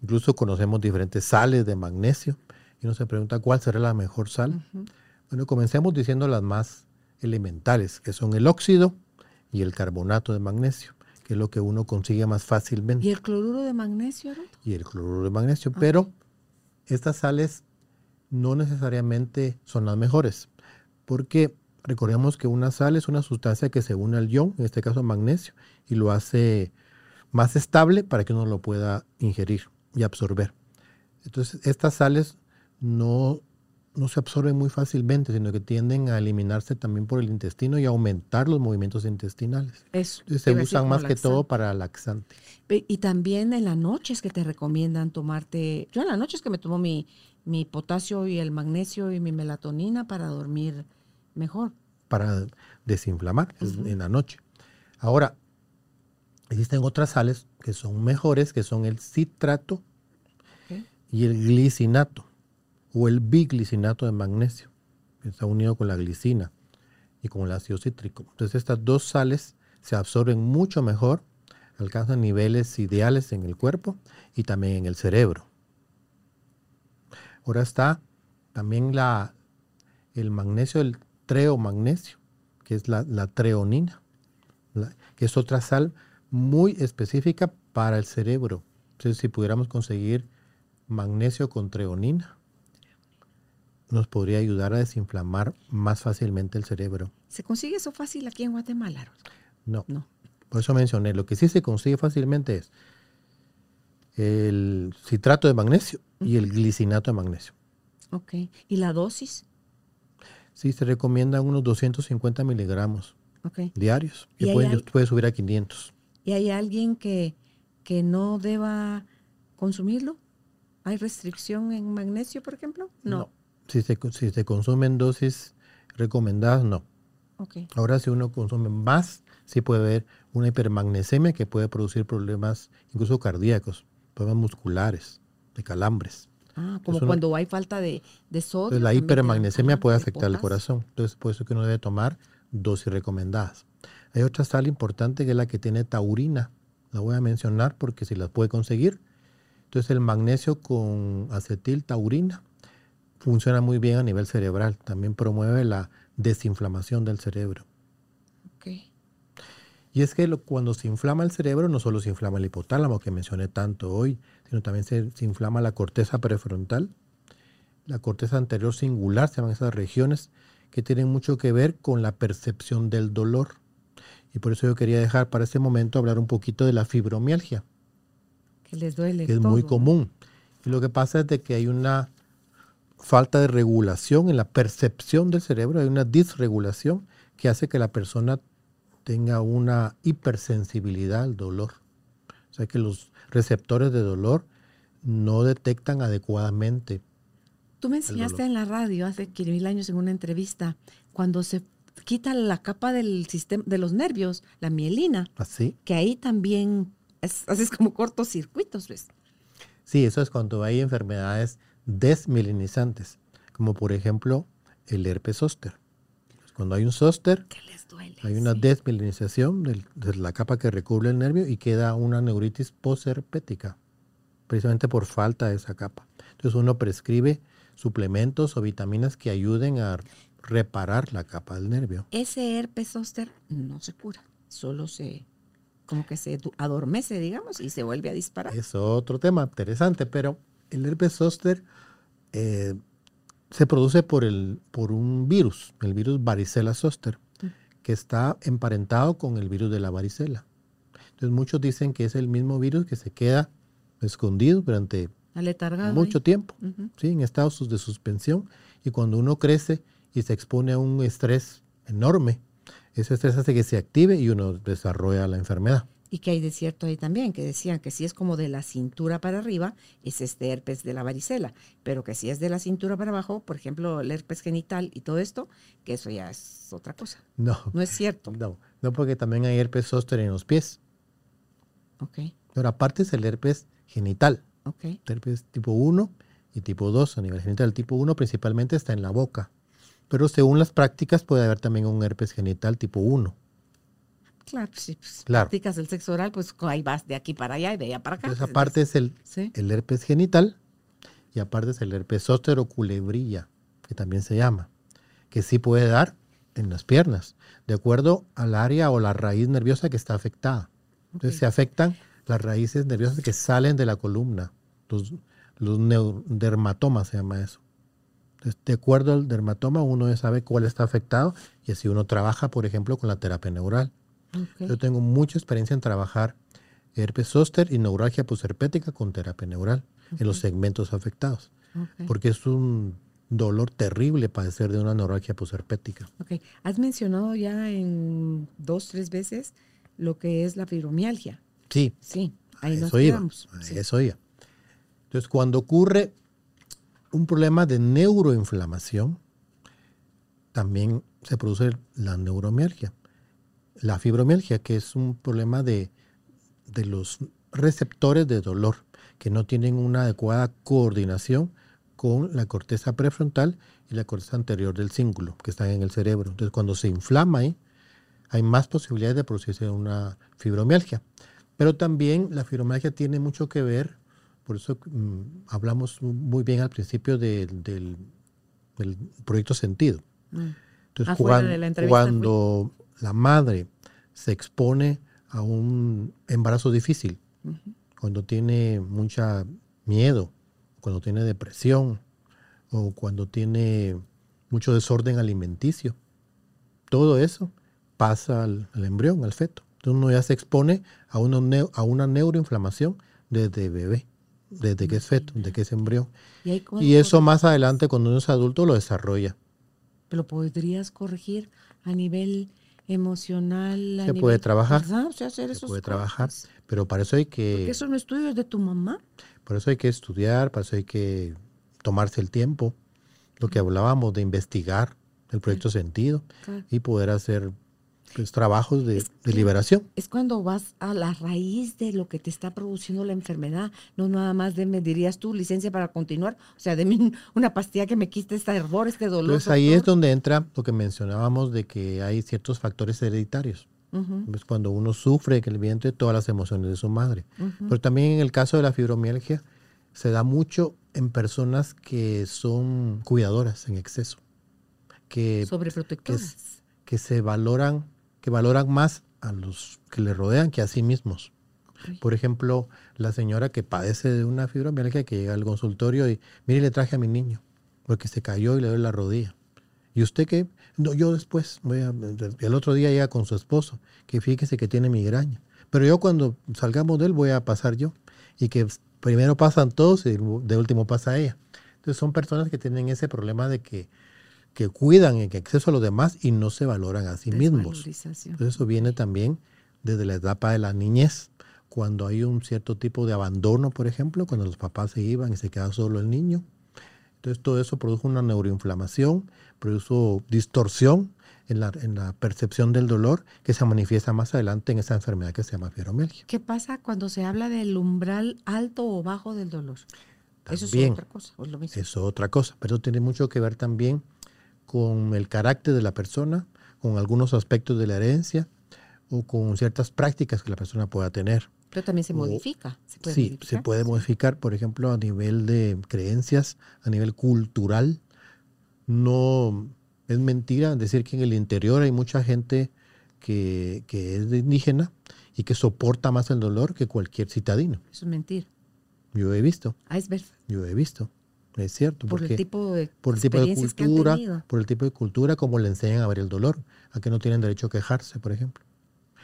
Incluso conocemos diferentes sales de magnesio. Y uno se pregunta cuál será la mejor sal. Bueno, comencemos diciendo las más elementales, que son el óxido y el carbonato de magnesio, que es lo que uno consigue más fácilmente. ¿Y el cloruro de magnesio? Y el cloruro de magnesio, pero estas sales no necesariamente son las mejores, porque recordemos que una sal es una sustancia que se une al ion, en este caso magnesio, y lo hace más estable para que uno lo pueda ingerir y absorber. Entonces, estas sales no no se absorben muy fácilmente, sino que tienden a eliminarse también por el intestino y aumentar los movimientos intestinales. Eso. se usan más que todo para laxante. Y también en la noche es que te recomiendan tomarte, yo en la noche es que me tomo mi, mi potasio y el magnesio y mi melatonina para dormir mejor. para desinflamar en la noche. Ahora, existen otras sales que son mejores, que son el citrato y el glicinato o el biglicinato de magnesio, que está unido con la glicina y con el ácido cítrico. Entonces estas dos sales se absorben mucho mejor, alcanzan niveles ideales en el cuerpo y también en el cerebro. Ahora está también la, el magnesio, el treomagnesio, que es la, treonina, que es otra sal muy específica para el cerebro. Entonces, si pudiéramos conseguir magnesio con treonina, nos podría ayudar a desinflamar más fácilmente el cerebro. ¿Se consigue eso fácil aquí en Guatemala? No. no. Por eso mencioné, lo que sí se consigue fácilmente es el citrato de magnesio y el glicinato de magnesio. Ok. ¿Y la dosis? Sí, se recomienda unos 250 miligramos diarios. Y puede, subir a 500. ¿Y hay alguien que, que no deba consumirlo? ¿Hay restricción en magnesio, por ejemplo? No. Si, se, si se consumen dosis recomendadas, no. Okay. Ahora, si uno consume más, sí puede haber una hipermagnesemia que puede producir problemas incluso cardíacos, problemas musculares, de calambres. Ah, como cuando hay falta de, de sodio. la hipermagnesemia puede afectar el corazón. Entonces, por eso que uno debe tomar dosis recomendadas. Hay otra sal importante que es la que tiene taurina. La voy a mencionar porque si la puede conseguir. Entonces, el magnesio con acetil taurina funciona muy bien a nivel cerebral. También promueve la desinflamación del cerebro. Y es que cuando se inflama el cerebro, no solo se inflama el hipotálamo, que mencioné tanto hoy, sino también se, inflama la corteza prefrontal, la corteza anterior singular, se llaman esas regiones, que tienen mucho que ver con la percepción del dolor. Y por eso yo quería dejar para este momento hablar un poquito de la fibromialgia. Que les duele. Que es muy común. Y lo que pasa es de que hay una falta de regulación en la percepción del cerebro, hay una disregulación que hace que la persona tenga una hipersensibilidad al dolor. O sea que los receptores de dolor no detectan adecuadamente. Tú me enseñaste en la radio hace mil años en una entrevista, cuando se quita la capa del sistema de los nervios, la mielina. Así. Que ahí también haces como cortocircuitos, ¿ves? Sí, eso es cuando hay enfermedades desmielinizantes, como por ejemplo el herpes zóster. Cuando hay un zóster, hay una desmielinización de la capa que recubre el nervio y queda una neuritis posherpética, precisamente por falta de esa capa. Entonces uno prescribe suplementos o vitaminas que ayuden a reparar la capa del nervio. Ese herpes zóster no se cura, solo se como que se adormece, digamos, y se vuelve a disparar. Es otro tema interesante, pero el herpes zóster eh, se produce por, el, por un virus, el virus varicela zoster, que está emparentado con el virus de la varicela. Entonces muchos dicen que es el mismo virus que se queda escondido durante mucho tiempo, ¿sí? en estados de suspensión. Y cuando uno crece y se expone a un estrés enorme, ese estrés hace que se active y uno desarrolla la enfermedad. Y que hay de cierto ahí también, que decían que si es como de la cintura para arriba, es este herpes de la varicela, pero que si es de la cintura para abajo, por ejemplo, el herpes genital y todo esto, que eso ya es otra cosa. No. No es cierto. No, no porque también hay herpes zóster en los pies. Ok. Pero aparte es el herpes genital. Ok. herpes tipo 1 y tipo 2 a nivel genital. El tipo 1 principalmente está en la boca. Pero según las prácticas puede haber también un herpes genital tipo 1. Claro, si pues, practicas el sexo oral, pues ahí vas de aquí para allá y de allá para acá. Entonces, aparte es el, el herpes genital y aparte es el herpes culebrilla, que también se llama, que sí puede dar en las piernas, de acuerdo al área o la raíz nerviosa que está afectada. Entonces se afectan las raíces nerviosas que salen de la columna, los, los dermatomas se llama eso. Entonces, de acuerdo al dermatoma, uno sabe cuál está afectado y así uno trabaja, por ejemplo, con la terapia neural. Yo tengo mucha experiencia en trabajar herpes zóster y neuralgia posherpética con terapia neural en los segmentos afectados. Porque es un dolor terrible padecer de una neuralgia posherpética. Ok. Has mencionado ya en dos, tres veces lo que es la fibromialgia. Sí. Sí, ahí nos eso iba. Eso iba. Entonces, cuando ocurre un problema de neuroinflamación, también se produce la neuromialgia. La fibromialgia, que es un problema de, de los receptores de dolor, que no tienen una adecuada coordinación con la corteza prefrontal y la corteza anterior del cíngulo, que están en el cerebro. Entonces, cuando se inflama ahí, hay más posibilidades de producirse una fibromialgia. Pero también la fibromialgia tiene mucho que ver, por eso mm, hablamos muy bien al principio del, del, proyecto sentido. Mm. Entonces, cuando, cuando la madre se expone a un embarazo difícil, cuando tiene mucha miedo, cuando tiene depresión o cuando tiene mucho desorden alimenticio, todo eso pasa al, embrión, al feto. Entonces uno ya se expone a una, a una neuroinflamación desde bebé, desde que es feto, desde que es embrión. Y, eso más adelante, cuando uno es adulto, lo desarrolla. Pero podrías corregir a nivel emocional. se puede trabajar. se puede trabajar. Pero para eso hay que... Porque eso no estudios de tu mamá. Por eso hay que estudiar, para eso hay que tomarse el tiempo. Lo que hablábamos de investigar el proyecto sentido y poder hacer pues, trabajos de, liberación. Es cuando vas a la raíz de lo que te está produciendo la enfermedad, no nada más de, me dirías tú, licencia para continuar, o sea, de una pastilla que me quite este hervor, este dolor. Pues ahí es donde entra lo que mencionábamos de que hay ciertos factores hereditarios. Es cuando uno sufre que el viento todas las emociones de su madre. Pero también en el caso de la fibromialgia se da mucho en personas que son cuidadoras en exceso. Que, Sobreprotectoras. Que, que se valoran que valoran más a los que le rodean que a sí mismos. Por ejemplo, la señora que padece de una fibromialgia que llega al consultorio y, mire, le traje a mi niño porque se cayó y le doy la rodilla. ¿Y usted qué? No, yo después, voy a, el otro día llega con su esposo, que fíjese que tiene migraña. Pero yo cuando salgamos de él voy a pasar yo. Y que primero pasan todos y de último pasa ella. Entonces son personas que tienen ese problema de que que cuidan en exceso a los demás y no se valoran a sí mismos. eso viene también desde la etapa de la niñez, cuando hay un cierto tipo de abandono, por ejemplo, cuando los papás se iban y se queda solo el niño. Entonces todo eso produjo una neuroinflamación, produjo distorsión en la, en la, percepción del dolor que se manifiesta más adelante en esa enfermedad que se llama fibromialgia. ¿Qué pasa cuando se habla del umbral alto o bajo del dolor? eso es otra cosa. Eso es otra cosa, pero tiene mucho que ver también con el carácter de la persona, con algunos aspectos de la herencia o con ciertas prácticas que la persona pueda tener. Pero también se modifica. ¿Se sí, se puede modificar, por ejemplo, a nivel de creencias, a nivel cultural. No es mentira decir que en el interior hay mucha gente que, que es indígena y que soporta más el dolor que cualquier citadino. Eso es mentira. Yo he visto. Ah, es verdad. Yo he visto. Es cierto. Por el tipo de por el tipo de cultura, por el tipo de cultura, como le enseñan a ver el dolor, a que no tienen derecho a quejarse, por ejemplo.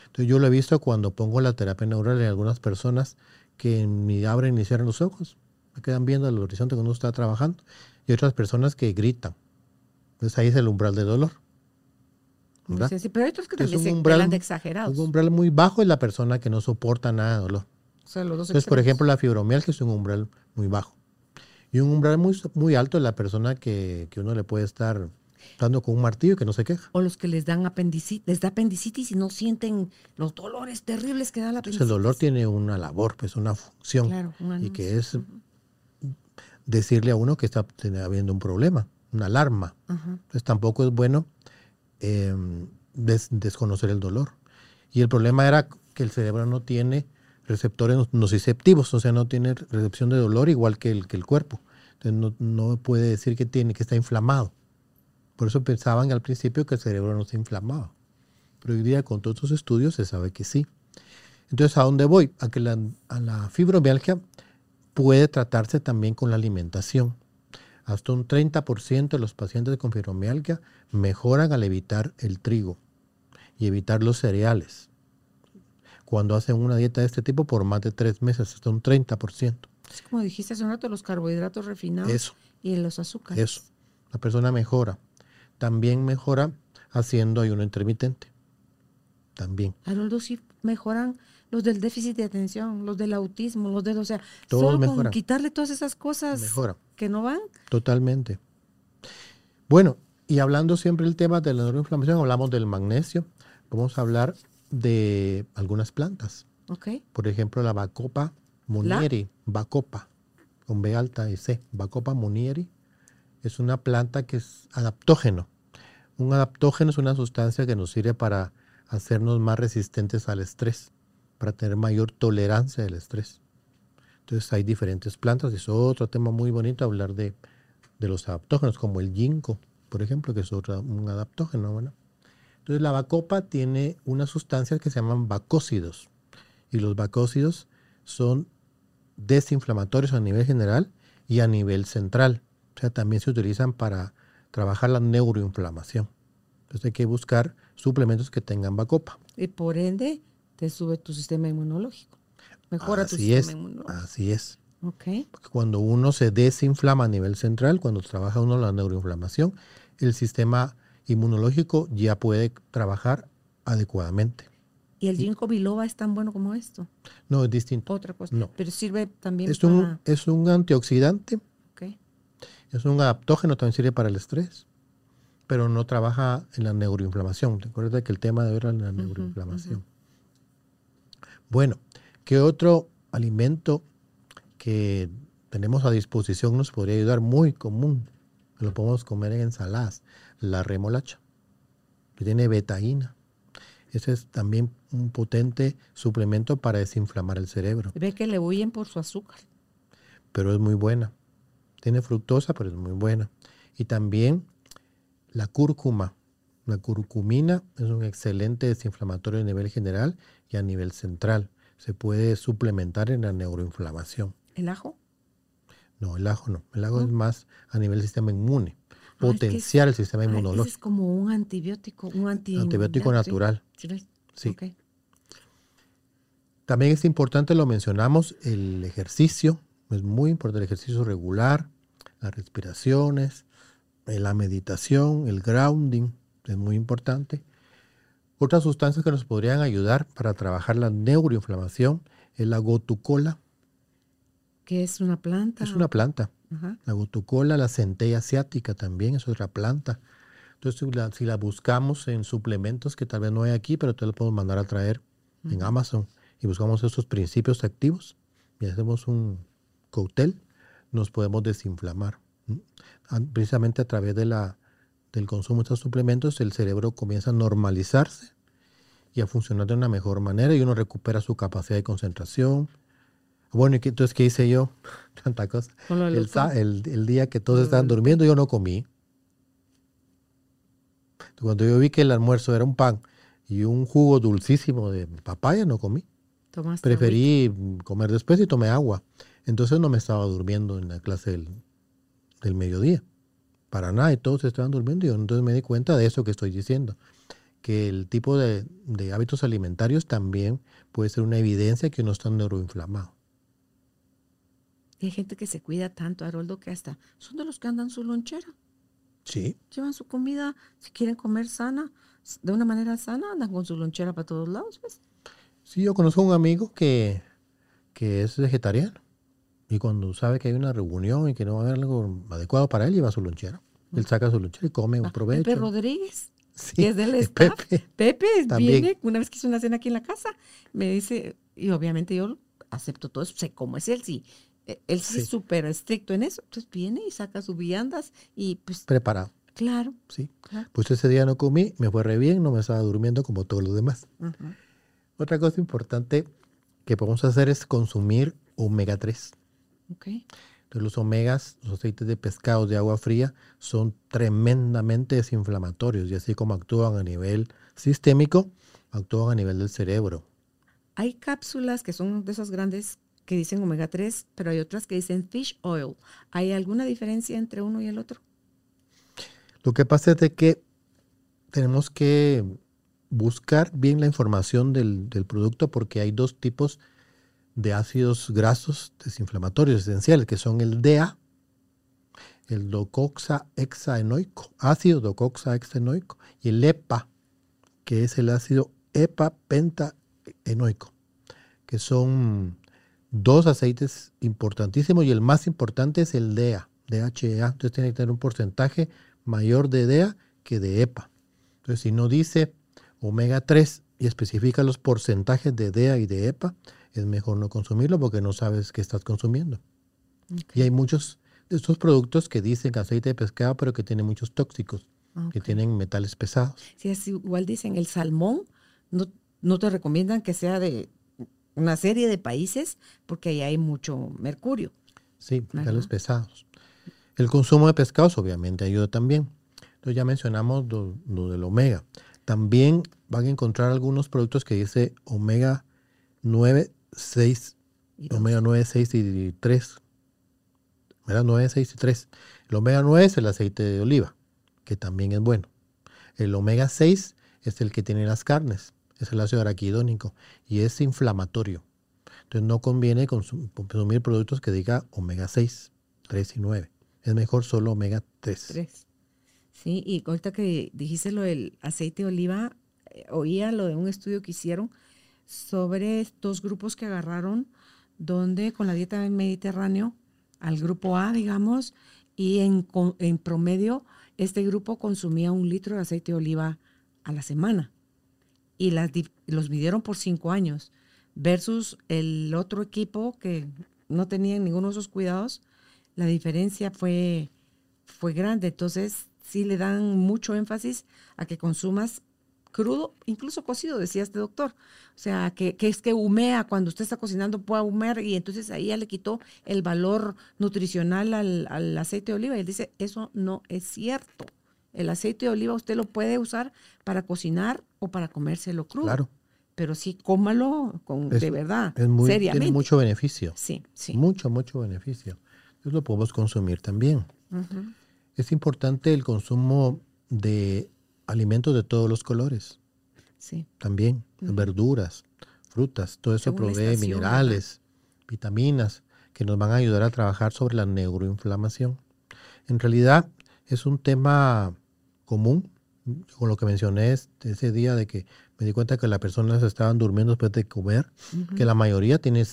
Entonces yo lo he visto cuando pongo la terapia neural en algunas personas que ni abren ni cierran los ojos, me quedan viendo el horizonte cuando uno está trabajando, y otras personas que gritan. Entonces ahí es el umbral de dolor. Sí, pero hay otros que también se umbral, de exagerados. Un umbral muy bajo es la persona que no soporta nada de dolor. O sea, los dos Entonces, por ejemplo, la fibromialgia es un umbral muy bajo. Y un umbral muy, muy alto es la persona que, uno le puede estar dando con un martillo y que no se queja. O los que les dan apendicitis, les da apendicitis y no sienten los dolores terribles que da la apendicitis. el dolor tiene una labor, pues una función. y que es decirle a uno que está habiendo un problema, una alarma. Entonces tampoco es bueno em, desconocer el dolor. Y el problema era que el cerebro no tiene receptores nociceptivos, o sea, no tiene recepción de dolor igual que el, que el cuerpo. Entonces no, puede decir que tiene, que está inflamado. Por eso pensaban al principio que el cerebro no se inflamaba. Pero hoy día con todos estos estudios se sabe que sí. Entonces, ¿a dónde voy? A que la, la fibromialgia puede tratarse también con la alimentación. Hasta un 30% de los pacientes con fibromialgia mejoran al evitar el trigo y evitar los cereales cuando hacen una dieta de este tipo por más de tres meses, hasta un 30%. Es como dijiste hace un rato, los carbohidratos refinados Eso. y los azúcares. Eso. La persona mejora. También mejora haciendo ayuno intermitente. También. Haroldo, sí mejoran los del déficit de atención, los del autismo, los de, o sea, Todos solo con quitarle todas esas cosas mejora. que no van. Totalmente. Bueno, Y hablando siempre del tema de la neuroinflamación, hablamos del magnesio. Vamos a hablar de algunas plantas. Ok. Por ejemplo, la Bacopa munieri, Bacopa, con B alta y C, Bacopa munieri, es una planta que es adaptógeno. Un adaptógeno es una sustancia que nos sirve para hacernos más resistentes al estrés, para tener mayor tolerancia al estrés. Entonces hay diferentes plantas, es otro tema muy bonito hablar de, de los adaptógenos, como el ginkgo, por ejemplo, que es otro, un adaptógeno. Bueno. Entonces la bacopa tiene unas sustancias que se llaman bacósidos y los bacósidos son desinflamatorios a nivel general y a nivel central. O sea, también se utilizan para trabajar la neuroinflamación. Entonces hay que buscar suplementos que tengan bacopa. Y por ende, te sube tu sistema inmunológico. Mejora tu sistema es, inmunológico. así es. Ok. Porque cuando uno se desinflama a nivel central, cuando trabaja uno la neuroinflamación, el sistema inmunológico ya puede trabajar adecuadamente. ¿Y el ginkgo biloba es tan bueno como esto? No, es distinto. Otra cosa. No. Pero sirve también Es para... un, es un antioxidante, Ok. es un adaptógeno, también sirve para el estrés, pero no trabaja en la neuroinflamación. Recuerda que el tema de hoy era la neuroinflamación. Bueno, ¿qué otro alimento que tenemos a disposición nos podría ayudar? Muy común, lo podemos comer en ensaladas, la remolacha, que tiene betaína. Ese es también un potente suplemento para desinflamar el cerebro, Ve que le huyen por su azúcar. pero es muy buena. Tiene fructosa, pero es muy buena. Y también la cúrcuma. La curcumina es un excelente desinflamatorio a nivel general y a nivel central. Se puede suplementar en la neuroinflamación. ¿El ajo? No, el ajo no. El ajo ¿No? es más a nivel del sistema inmune. Ah, es que es- Potenciar el sistema Ah, inmunológico. es como un antibiótico, un anti Antibiótico natural. Sí. También es importante, lo mencionamos, el ejercicio. Es muy importante el ejercicio regular, las respiraciones, eh, la meditación, el grounding. Es muy importante. Otras sustancias que nos podrían ayudar para trabajar la neuroinflamación es la gotucola. ¿Qué es una planta? Es una planta. La gotucola, la centella asiática también es otra planta. Entonces, si la, si la buscamos en suplementos que tal vez no hay aquí, pero te lo podemos mandar a traer en Amazon y buscamos esos principios activos y hacemos un cóctel, nos podemos desinflamar. ¿m? A- Precisamente a través de la, del consumo de estos suplementos, el cerebro comienza a normalizarse y a funcionar de una mejor manera y uno recupera su capacidad de concentración. Bueno, ¿y qué, entonces qué hice yo? Tanta cosa. El, día que todos estaban durmiendo, yo no comí. Cuando yo vi que el almuerzo era un pan y un jugo dulcísimo de papaya, no comí. Tomaste. Preferí comer después y tomé agua. Entonces no me estaba durmiendo en la clase del, del mediodía. Para nada, y todos estaban durmiendo. Y yo entonces me di cuenta de eso que estoy diciendo. Que el tipo de, de hábitos alimentarios también puede ser una evidencia que uno está neuroinflamado. Hay gente que se cuida tanto, Haroldo, que hasta son de los que andan su lonchera. Sí, Llevan su comida, si quieren comer sana, de una manera sana, andan con su lonchera para todos lados. ¿ves? Sí, yo conozco un amigo que, que es vegetariano y cuando sabe que hay una reunión y que no va a haber algo adecuado para él, lleva su lonchera. Él saca su lonchera y come, Ah, aprovecha. Pepe Rodríguez, Sí, que es del el staff. Pepe. Pepe viene, una vez que hizo una cena aquí en la casa, me dice, y obviamente yo acepto todo eso, sé cómo es él, sí. Eh, Él sí, es Sí. súper estricto en eso. Entonces viene y saca sus viandas y pues, Preparado, claro. sí. claro. Pues ese día no comí, me fue re bien, no me estaba durmiendo como todos los demás. Otra cosa importante que podemos hacer es consumir omega 3. Ok. Entonces, los omegas, los aceites de pescado de agua fría, son tremendamente desinflamatorios y así como actúan a nivel sistémico, actúan a nivel del cerebro. Hay cápsulas que son de esas grandes que dicen omega 3, pero hay otras que dicen fish oil. ¿Hay alguna diferencia entre uno y el otro? Lo que pasa es de que tenemos que buscar bien la información del, producto porque hay dos tipos de ácidos grasos desinflamatorios esenciales, que son el DEA, el docoxahexaenoico, ácido docoxahexaenoico, y el EPA, que es el ácido EPA-pentaenoico, que son dos aceites importantísimos y el más importante es el DEA, DHEA. Entonces tiene que tener un porcentaje mayor de DEA que de EPA. Entonces, si no dice omega 3 y especifica los porcentajes de DEA y de EPA, es mejor no consumirlo porque no sabes qué estás consumiendo. Y hay muchos de estos productos que dicen aceite de pescado, pero que tienen muchos tóxicos, que tienen metales pesados. Sí, es igual dicen el salmón, no, no te recomiendan que sea de una serie de países porque ahí hay mucho mercurio. Sí, metales pesados. El consumo de pescados obviamente ayuda también. Entonces ya mencionamos lo, del omega. También van a encontrar algunos productos que dice omega 9, 6, omega 9, 6 y 3. Omega 9, 6 y 3. El omega 9 es el aceite de oliva, que también es bueno. El omega 6 es el que tiene las carnes, es el ácido araquidónico y es inflamatorio. Entonces no conviene consumir productos que diga omega 6, 3 y 9. Es mejor solo omega 3. 3. Sí, y ahorita que dijiste lo del aceite de oliva, eh, oía lo de un estudio que hicieron sobre estos grupos que agarraron, donde con la dieta mediterráneo, al grupo A, digamos, y en, en promedio, este grupo consumía un litro de aceite de oliva a la semana. Y las, los midieron por cinco años, versus el otro equipo que no tenía ninguno de esos cuidados, la diferencia fue, fue grande. Entonces, sí le dan mucho énfasis a que consumas crudo, incluso cocido, decía este doctor. O sea, que, es que humea, cuando usted está cocinando puede humear y entonces ahí ya le quitó el valor nutricional al, aceite de oliva. Y él dice, eso no es cierto. El aceite de oliva usted lo puede usar para cocinar o para comérselo crudo. Claro. Pero sí, cómalo con, de verdad, es muy, seriamente. Tiene mucho beneficio. Sí, sí. Mucho, mucho beneficio. Entonces lo podemos consumir también. Es importante el consumo de alimentos de todos los colores. Sí. También, verduras, frutas, todo eso provee minerales, vitaminas que nos van a ayudar a trabajar sobre la neuroinflamación. En realidad es un tema común, con lo que mencioné ese día de que me di cuenta que las personas estaban durmiendo después de comer, que la mayoría tiene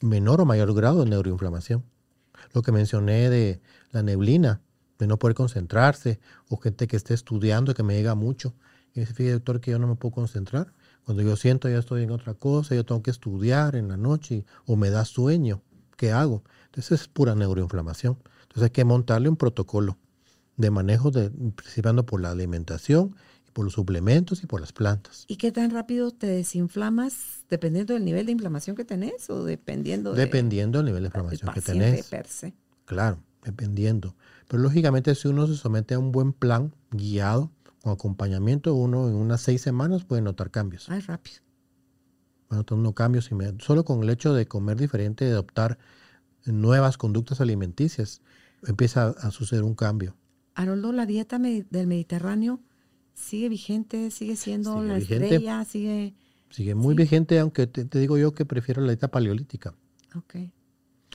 menor o mayor grado de neuroinflamación. Lo que mencioné de la neblina, de no poder concentrarse, o gente que esté estudiando y que me llega mucho. Y dice, fíjate, doctor, que yo no me puedo concentrar. Cuando yo siento ya estoy en otra cosa, yo tengo que estudiar en la noche, o me da sueño, ¿qué hago? Entonces es pura neuroinflamación. Entonces hay que montarle un protocolo de manejo, de, participando por la alimentación, por los suplementos y por las plantas. ¿Y qué tan rápido te desinflamas dependiendo del nivel de inflamación que tenés o dependiendo Dependiendo del nivel de inflamación que tenés. Claro, dependiendo. Pero lógicamente si uno se somete a un buen plan guiado, con acompañamiento, uno en unas seis semanas puede notar cambios. Ay, rápido. Bueno, no cambios inmediatos. Solo con el hecho de comer diferente, de adoptar nuevas conductas alimenticias, empieza a suceder un cambio. Haroldo, la dieta del Mediterráneo sigue vigente, sigue siendo la estrella, sigue... Sigue muy vigente, aunque te, digo yo que prefiero la dieta paleolítica. Ok.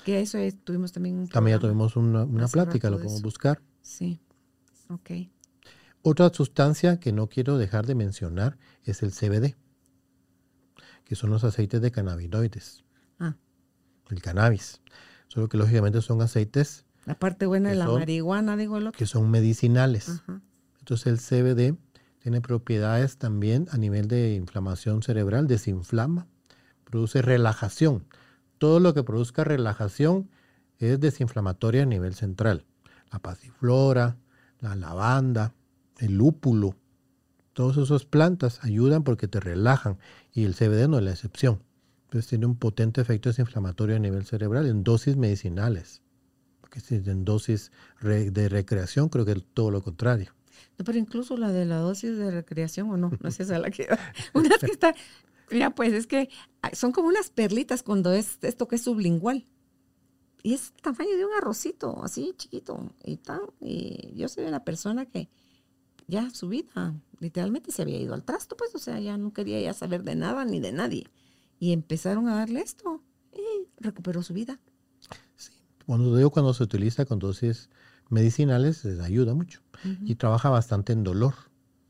Que eso es, tuvimos también un También ya tuvimos una, plática, lo podemos buscar. Sí, ok. Otra sustancia que no quiero dejar de mencionar es el CBD, que son los aceites de cannabinoides. Ah. El cannabis. Solo que lógicamente son aceites. La parte buena de la marihuana, digo lo Que son medicinales. Entonces el CBD tiene propiedades también a nivel de inflamación cerebral, desinflama, produce relajación todo lo que produzca relajación es desinflamatorio a nivel central. La pasiflora, la lavanda, el lúpulo, todas esas plantas ayudan porque te relajan y el CBD no es la excepción. Entonces tiene un potente efecto desinflamatorio a nivel cerebral en dosis medicinales. Porque si en dosis de recreación creo que es todo lo contrario. Pero incluso la de la dosis de recreación o no, no es esa la que... Una que está Mira, pues es que son como unas perlitas cuando es esto que es sublingual. Y es tamaño de un arrocito, así chiquito. Y, tan, y yo soy una persona que ya su vida literalmente se había ido al trasto, pues, o sea, ya no quería ya saber de nada ni de nadie. Y empezaron a darle esto y recuperó su vida. Cuando digo cuando se utiliza con dosis medicinales, les ayuda mucho. Y trabaja bastante en dolor.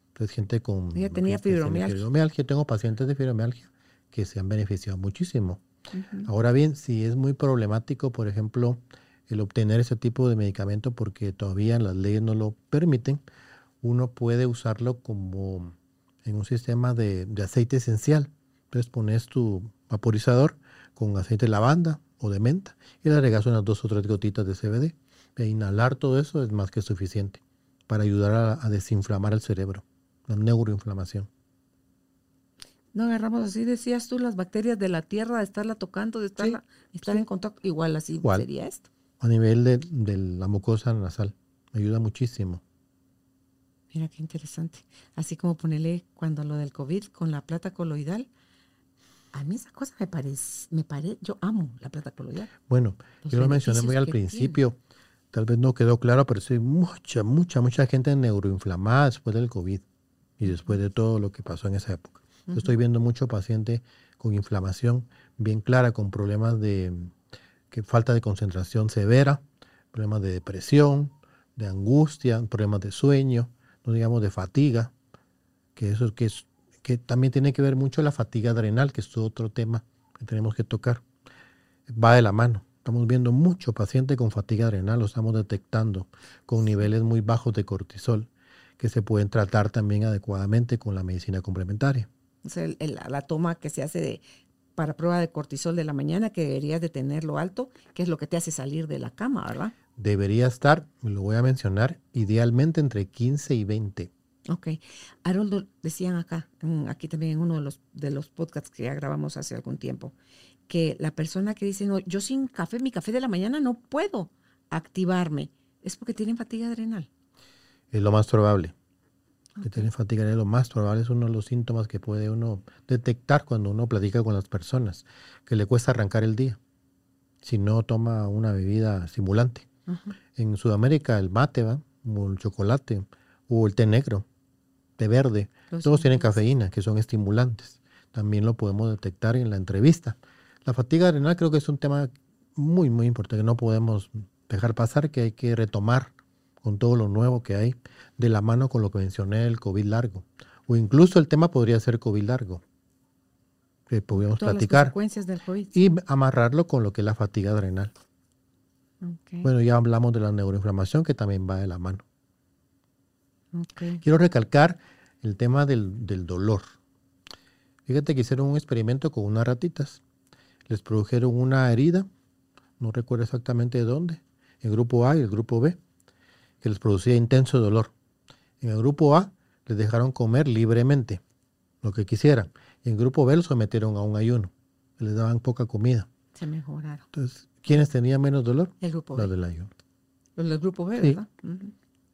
Entonces, gente con... Ella tenía fibromialgia. Tengo pacientes de fibromialgia que se han beneficiado muchísimo. Ahora bien, si es muy problemático, por ejemplo, el obtener ese tipo de medicamento porque todavía las leyes no lo permiten, uno puede usarlo como en un sistema de, aceite esencial. Entonces pones tu vaporizador con aceite de lavanda o de menta y le agregas unas dos o tres gotitas de CBD. E inhalar todo eso es más que suficiente para ayudar a, desinflamar el cerebro, la neuroinflamación. No agarramos así, decías tú, las bacterias de la tierra, de estarla tocando, de estarla, estar en contacto, igual así sería esto. A nivel de, de la mucosa nasal, ayuda muchísimo. Mira qué interesante. Así como ponerle cuando lo del COVID con la plata coloidal. A mí esa cosa me parece, me parece, yo amo la plata coloidal. Bueno, yo lo mencioné muy al principio, tal vez no quedó claro, pero sí mucha, mucha, mucha gente neuroinflamada después del COVID y después de todo lo que pasó en esa época. Yo estoy viendo mucho paciente con inflamación bien clara, con problemas de que falta de concentración severa, problemas de depresión, de angustia, problemas de sueño, no digamos de fatiga, que eso que es que también tiene que ver mucho la fatiga adrenal, que es otro tema que tenemos que tocar. Va de la mano. Estamos viendo mucho paciente con fatiga adrenal, lo estamos detectando con niveles muy bajos de cortisol, que se pueden tratar también adecuadamente con la medicina complementaria. O sea, la toma que se hace de, para prueba de cortisol de la mañana, que deberías de tenerlo alto, que es lo que te hace salir de la cama, ¿verdad? debería estar, lo voy a mencionar, idealmente entre 15 y 20. Ok. Haroldo, decían acá, aquí también en uno de los, de los podcasts que ya grabamos hace algún tiempo, que la persona que dice, no, yo sin café, mi café de la mañana no puedo activarme, es porque tienen fatiga adrenal. Es lo más probable. Que tienen fatiga adrenal, lo más probable es uno de los síntomas que puede uno detectar cuando uno platica con las personas, que le cuesta arrancar el día si no toma una bebida estimulante. En Sudamérica el mate, ¿va? o el chocolate, o el té negro, té verde, todos tienen cafeína, que son estimulantes. También lo podemos detectar en la entrevista. La fatiga adrenal creo que es un tema muy, muy importante que no podemos dejar pasar, que hay que retomar con todo lo nuevo que hay, de la mano con lo que mencioné, el COVID largo. O incluso el tema podría ser COVID largo, que podríamos platicar. del COVID. Y amarrarlo con lo que es la fatiga adrenal. Bueno, ya hablamos de la neuroinflamación que también va de la mano. Quiero recalcar el tema del, dolor. Fíjate que hicieron un experimento con unas ratitas. Les produjeron una herida, no recuerdo exactamente de dónde, el grupo A y el grupo B, que les producía intenso dolor. En el grupo A les dejaron comer libremente, lo que quisieran. Y en el grupo B los sometieron a un ayuno, les daban poca comida. Se mejoraron. Entonces, ¿Quiénes tenían menos dolor? El grupo B. Los del ayuno. Los del grupo B, ¿verdad?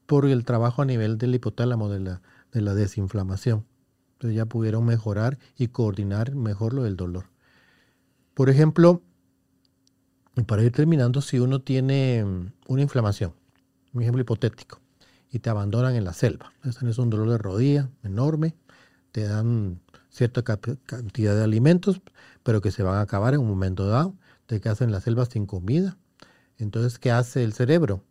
Por el trabajo a nivel del hipotálamo, de la, de la desinflamación. Entonces ya pudieron mejorar y coordinar mejor lo del dolor. Por ejemplo, para ir terminando, si uno tiene mm, una inflamación, un ejemplo hipotético, y te abandonan en la selva, tienes un dolor de rodilla enorme, te dan cierta cantidad de alimentos, pero que se van a acabar en un momento dado, te quedas en la selva sin comida. Entonces, ¿qué hace el cerebro?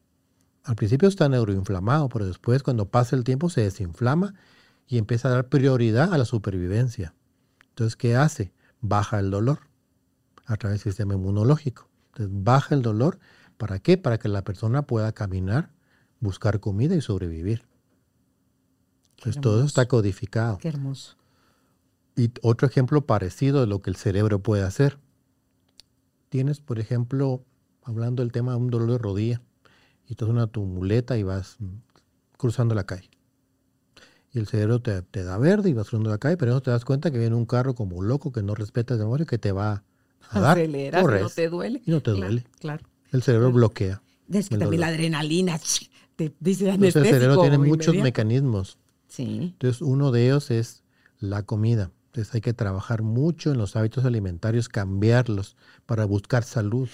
Al principio está neuroinflamado, pero después cuando pasa el tiempo se desinflama y empieza a dar prioridad a la supervivencia. Entonces, ¿qué hace? Baja el dolor a través del sistema inmunológico. Entonces, baja el dolor. ¿Para qué? Para que la persona pueda caminar, buscar comida y sobrevivir. Pues todo está codificado. Qué hermoso. Y otro ejemplo parecido de lo que el cerebro puede hacer tienes, por ejemplo, hablando del tema de un dolor de rodilla, y estás una tu muleta y vas cruzando la calle. Y el cerebro te, da verde y vas cruzando la calle, pero no te das cuenta que viene un carro como loco que no respeta el memoria que te va a dar. Acelera, no te duele. Y no te duele. Claro. El cerebro bloquea. Es que también la adrenalina te dice anestésico. el cerebro tiene muchos mecanismos. Sí. Entonces, uno de ellos es la comida. Hay que trabajar mucho en los hábitos alimentarios, cambiarlos para buscar salud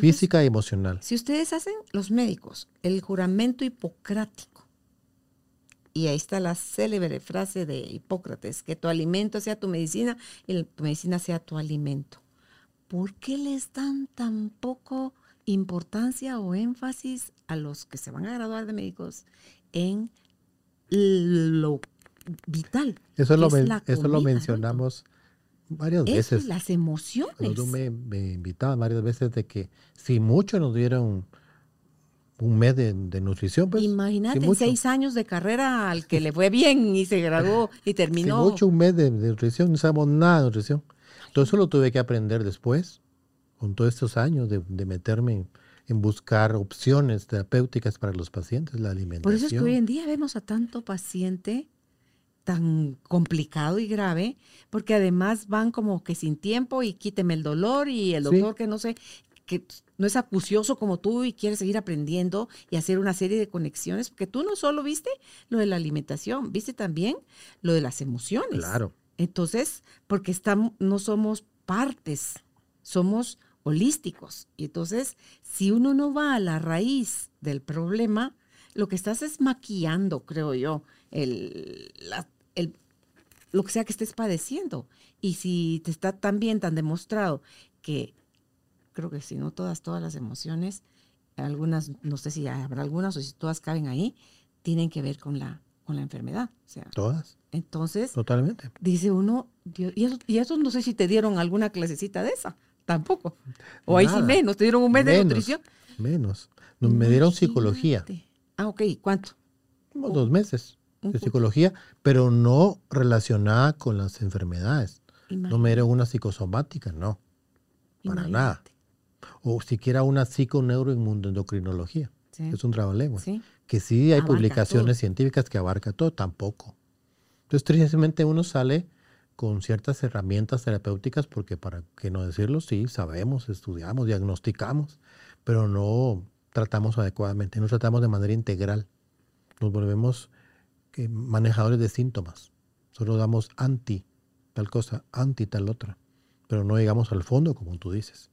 física y emocional. Si ustedes hacen, los médicos, el juramento hipocrático, y ahí está la célebre frase de Hipócrates, que tu alimento sea tu medicina y tu medicina sea tu alimento. ¿Por qué les dan tan poco importancia o énfasis a los que se van a graduar de médicos en lo vital. Eso, lo, eso lo mencionamos varias eso, veces. Las emociones. me, me invitaban varias veces de que si mucho nos dieron un mes de, de nutrición. Pues, Imagínate, seis años de carrera al que le fue bien y se graduó y terminó. mucho, un mes de, de nutrición, no sabemos nada de nutrición. Todo eso lo tuve que aprender después, con todos estos años de, de meterme en, en buscar opciones terapéuticas para los pacientes, la alimentación. Por eso es que hoy en día vemos a tanto paciente tan complicado y grave, porque además van como que sin tiempo y quíteme el dolor y el Sí. doctor que no sé, que no es acucioso como tú y quiere seguir aprendiendo y hacer una serie de conexiones, porque tú no solo viste lo de la alimentación, viste también lo de las emociones. Claro, Entonces, porque estamos, no somos partes, somos holísticos. Y entonces, si uno no va a la raíz del problema, lo que estás es maquillando, creo yo, el, la- el- lo que sea que estés padeciendo. Y si te está tan bien, tan demostrado que, creo que si no todas, todas las emociones, algunas, no sé si habrá algunas o si todas caben ahí, tienen que ver con la, con la enfermedad. O sea, todas, entonces, totalmente. dice uno, Dios, y, eso, y eso no sé si te dieron alguna clasecita de esa, tampoco. O ahí sí menos, te dieron un mes de nutrición. Menos. Nos- me dieron psicología. Ah, ok, ¿cuánto? unos dos meses de psicología, pero no relacionada con las enfermedades. No me dieron una psicosomática, no, para nada. o siquiera una psiconeuroendocrinología. Sí, Es un trabajo lengua. sí. que sí hay Abarca publicaciones todo. científicas que abarca todo, tampoco. Entonces, tristemente uno sale con ciertas herramientas terapéuticas porque, para qué no decirlo, sí, sabemos, estudiamos, diagnosticamos, pero no tratamos adecuadamente, no tratamos de manera integral. Nos volvemos eh, manejadores de síntomas. Solo damos anti tal cosa, anti tal otra, pero no llegamos al fondo, como tú dices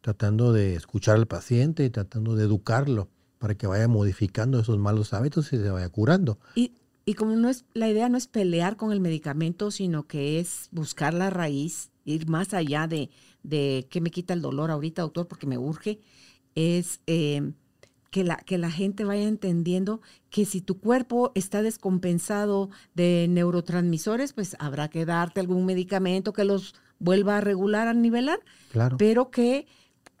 tratando de escuchar al paciente y tratando de educarlo para que vaya modificando esos malos hábitos y se vaya curando. Y, y como no es, la idea no es pelear con el medicamento, sino que es buscar la raíz, ir más allá de, de qué me quita el dolor ahorita, doctor, porque me urge, es eh, que, la, que la gente vaya entendiendo que si tu cuerpo está descompensado de neurotransmisores, pues habrá que darte algún medicamento que los vuelva a regular, a nivelar, Claro. pero que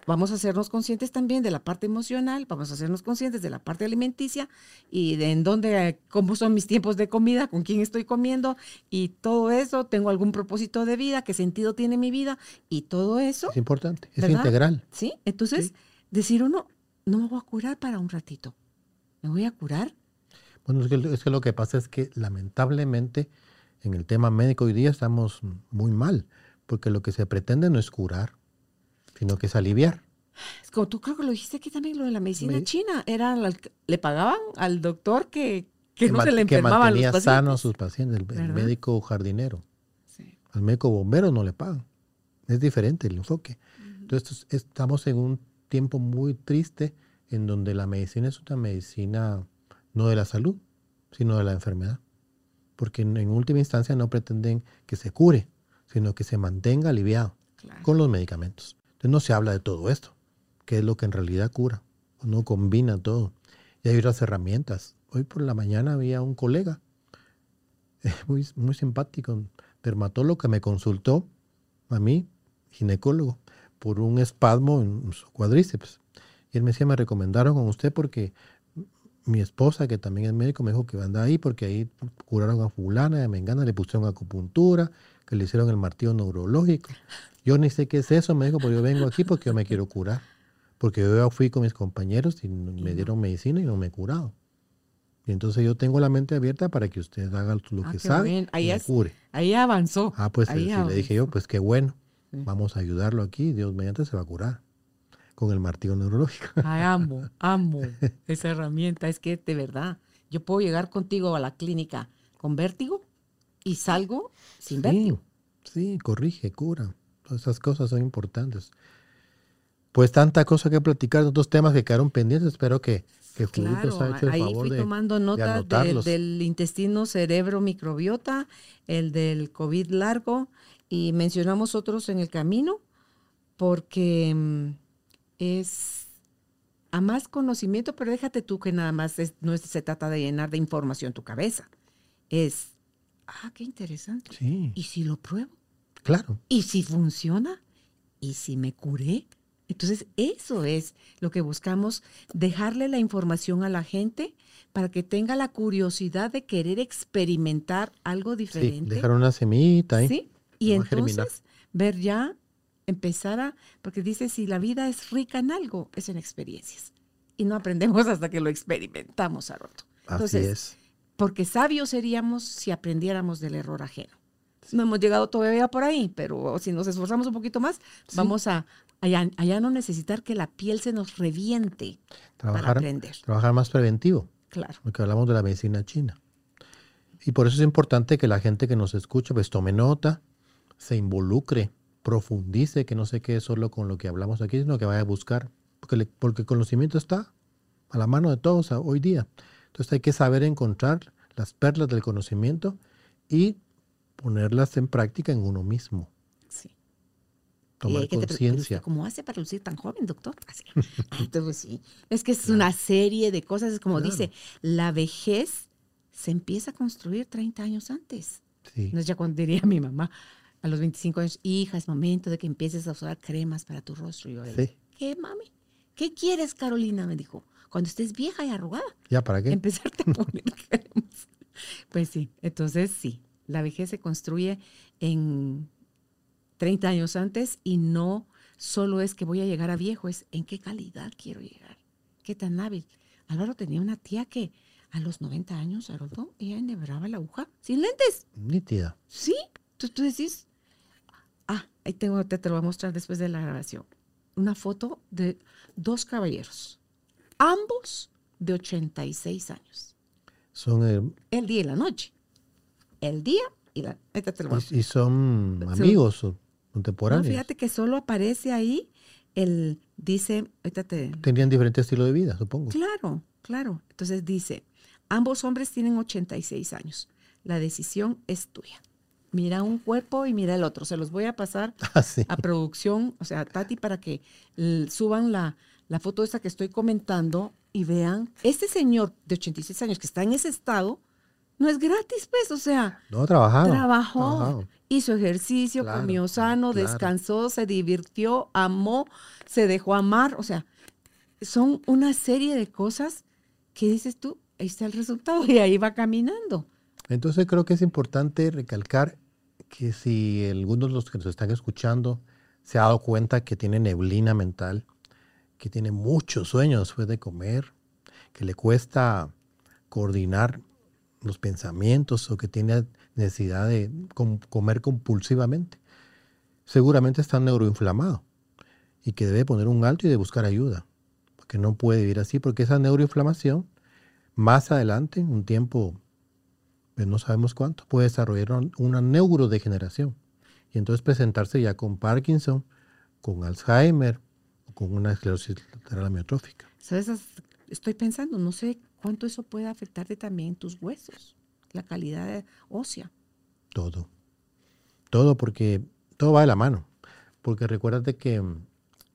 vamos a hacernos conscientes también de la parte emocional, vamos a hacernos conscientes de la parte alimenticia y de en dónde, cómo son mis tiempos de comida, con quién estoy comiendo y todo eso, tengo algún propósito de vida, qué sentido tiene mi vida y todo eso, Es importante, es ¿verdad? integral. ¿sí? Entonces, decir uno, no me voy a curar para un ratito, me voy a curar. Bueno, es que, es que lo que pasa es que lamentablemente en el tema médico hoy día estamos muy mal, porque lo que se pretende no es curar, sino que es aliviar. Es como tú creo que lo dijiste aquí también, lo de la medicina Me- china, era la- le pagaban al doctor que, que no se le que enfermaban los mantenía pacientes. sanos a sus pacientes, el, médico jardinero. Sí. Al médico bombero no le pagan. Es diferente el enfoque. Entonces es- estamos en un tiempo muy triste en donde la medicina es una medicina no de la salud, sino de la enfermedad. Porque en, última instancia no pretenden que se cure, sino que se mantenga aliviado Claro. con los medicamentos. Entonces no se habla de todo esto, que es lo que en realidad cura. Uno combina todo. Y hay otras herramientas. Hoy por la mañana había un colega eh, muy, muy simpático, dermatólogo que me consultó a mí, ginecólogo, por un espasmo en su cuadríceps. Y él me decía, me recomendaron con usted porque mi esposa, que también es médico, me dijo que anda ahí porque ahí curaron a fulana, a mengana, le pusieron acupuntura, que le hicieron el martillo neurológico. Yo ni sé qué es eso, me dijo, pero yo vengo aquí porque yo me quiero curar. Porque yo ya fui con mis compañeros y me dieron medicina y no me he curado. Y entonces yo tengo la mente abierta para que usted haga lo Ah, que sabe bien. Ahí y me es- cure. Ahí avanzó. Ah, pues Ahí sí, le dije yo, pues qué bueno. Vamos a ayudarlo aquí, Dios mediante se va a curar con el martillo neurológico. Ay, amo, amo esa herramienta. Es que de verdad, yo puedo llegar contigo a la clínica con vértigo y salgo sin vértigo. Sí, corrige, cura. Todas esas cosas son importantes. Pues tanta cosa que platicar, dos temas que quedaron pendientes. Espero que, que Claro, ha hecho el ahí favor fui de, tomando de nota del, anotarlos. del intestino cerebro microbiota, el del COVID largo y mencionamos otros en el camino porque mm, es a más conocimiento, pero déjate tú que nada más es- no es- se trata de llenar de información tu cabeza. Es, ah, qué interesante. Sí, ¿Y si lo pruebo? claro. ¿Y si funciona? ¿Y si me curé? Entonces, eso es lo que buscamos, dejarle la información a la gente para que tenga la curiosidad de querer experimentar algo diferente. Sí, dejar una semillita ahí. Sí, y entonces ver ya, empezar a, porque dice, si la vida es rica en algo, es en experiencias. Y no aprendemos hasta que lo experimentamos, Aroto. Entonces, Así es. Porque sabios seríamos si aprendiéramos del error ajeno. No hemos llegado todavía por ahí, pero si nos esforzamos un poquito más, Sí. vamos a allá, allá no necesitar que la piel se nos reviente para Trabajar, aprender. trabajar más preventivo, Claro. porque hablamos de la medicina china. Y por eso es importante que la gente que nos escucha pues tome nota, se involucre, profundice, que no se quede solo con lo que hablamos aquí, sino que vaya a buscar, porque, le- porque el conocimiento está a la mano de todos hoy día. Entonces hay que saber encontrar las perlas del conocimiento y ponerlas en práctica en uno mismo, Sí. tomar Eh, ¿qué te- conciencia. ¿Cómo hace para lucir tan joven, doctor? Así. Entonces, sí. Es que es una serie de cosas. Es como Claro. dice, la vejez se empieza a construir 30 años antes. Sí. No es ya cuando diría mi mamá, a los 25 años, hija, es momento de que empieces a usar cremas para tu rostro. Y yo, Sí. ¿qué, mami? ¿Qué quieres, Carolina? Me dijo, cuando estés vieja y arrugada, ¿Ya para qué? empezarte a poner cremas. Pues sí, entonces sí, la vejez se construye en 30 años antes y no solo es que voy a llegar a viejo, es en qué calidad quiero llegar, qué tan hábil. Álvaro tenía una tía que a los 90 años, Haroldo, ella enhebraba la aguja sin lentes. Nítida. Sí, tú, tú decís. Ah, ahí tengo, te, te lo voy a mostrar después de la grabación. Una foto de dos caballeros, ambos de 86 años. Son, eh, El día y la noche. El día y la. Ahorita te lo voy a y, y son Son- amigos No, contemporáneos. fíjate que solo aparece ahí el. Dice. Ahorita te. Tenían diferente estilo de vida, supongo. Claro, claro. Entonces dice: ambos hombres tienen 86 años. La decisión es tuya. Mira un cuerpo y mira el otro. Se los voy a pasar Así. a producción, o sea, Tati, para que suban la, la foto esta que estoy comentando y vean, este señor de 86 años que está en ese estado, no es gratis, pues, o sea, No, trabajaron. trabajó, hizo ejercicio, Claro, comió sano, claro. descansó, se divirtió, amó, se dejó amar, o sea, son una serie de cosas que dices tú, ahí está el resultado y ahí va caminando. Entonces creo que es importante recalcar que si algunos de los que nos están escuchando se ha dado cuenta que tiene neblina mental, que tiene mucho sueño después de comer, que le cuesta coordinar los pensamientos o que tiene necesidad de com- comer compulsivamente, seguramente está neuroinflamado y que debe poner un alto y de buscar ayuda, porque no puede vivir así, porque esa neuroinflamación más adelante, un tiempo pues no sabemos cuánto, puede desarrollar un- una neurodegeneración y entonces presentarse ya con Parkinson, con Alzheimer o con una esclerosis lateral amiotrófica. ¿Sabes? Estoy pensando, no sé cuánto eso puede afectarte también tus huesos, la calidad ósea. Todo. Todo porque todo va de la mano. Porque recuérdate que mm,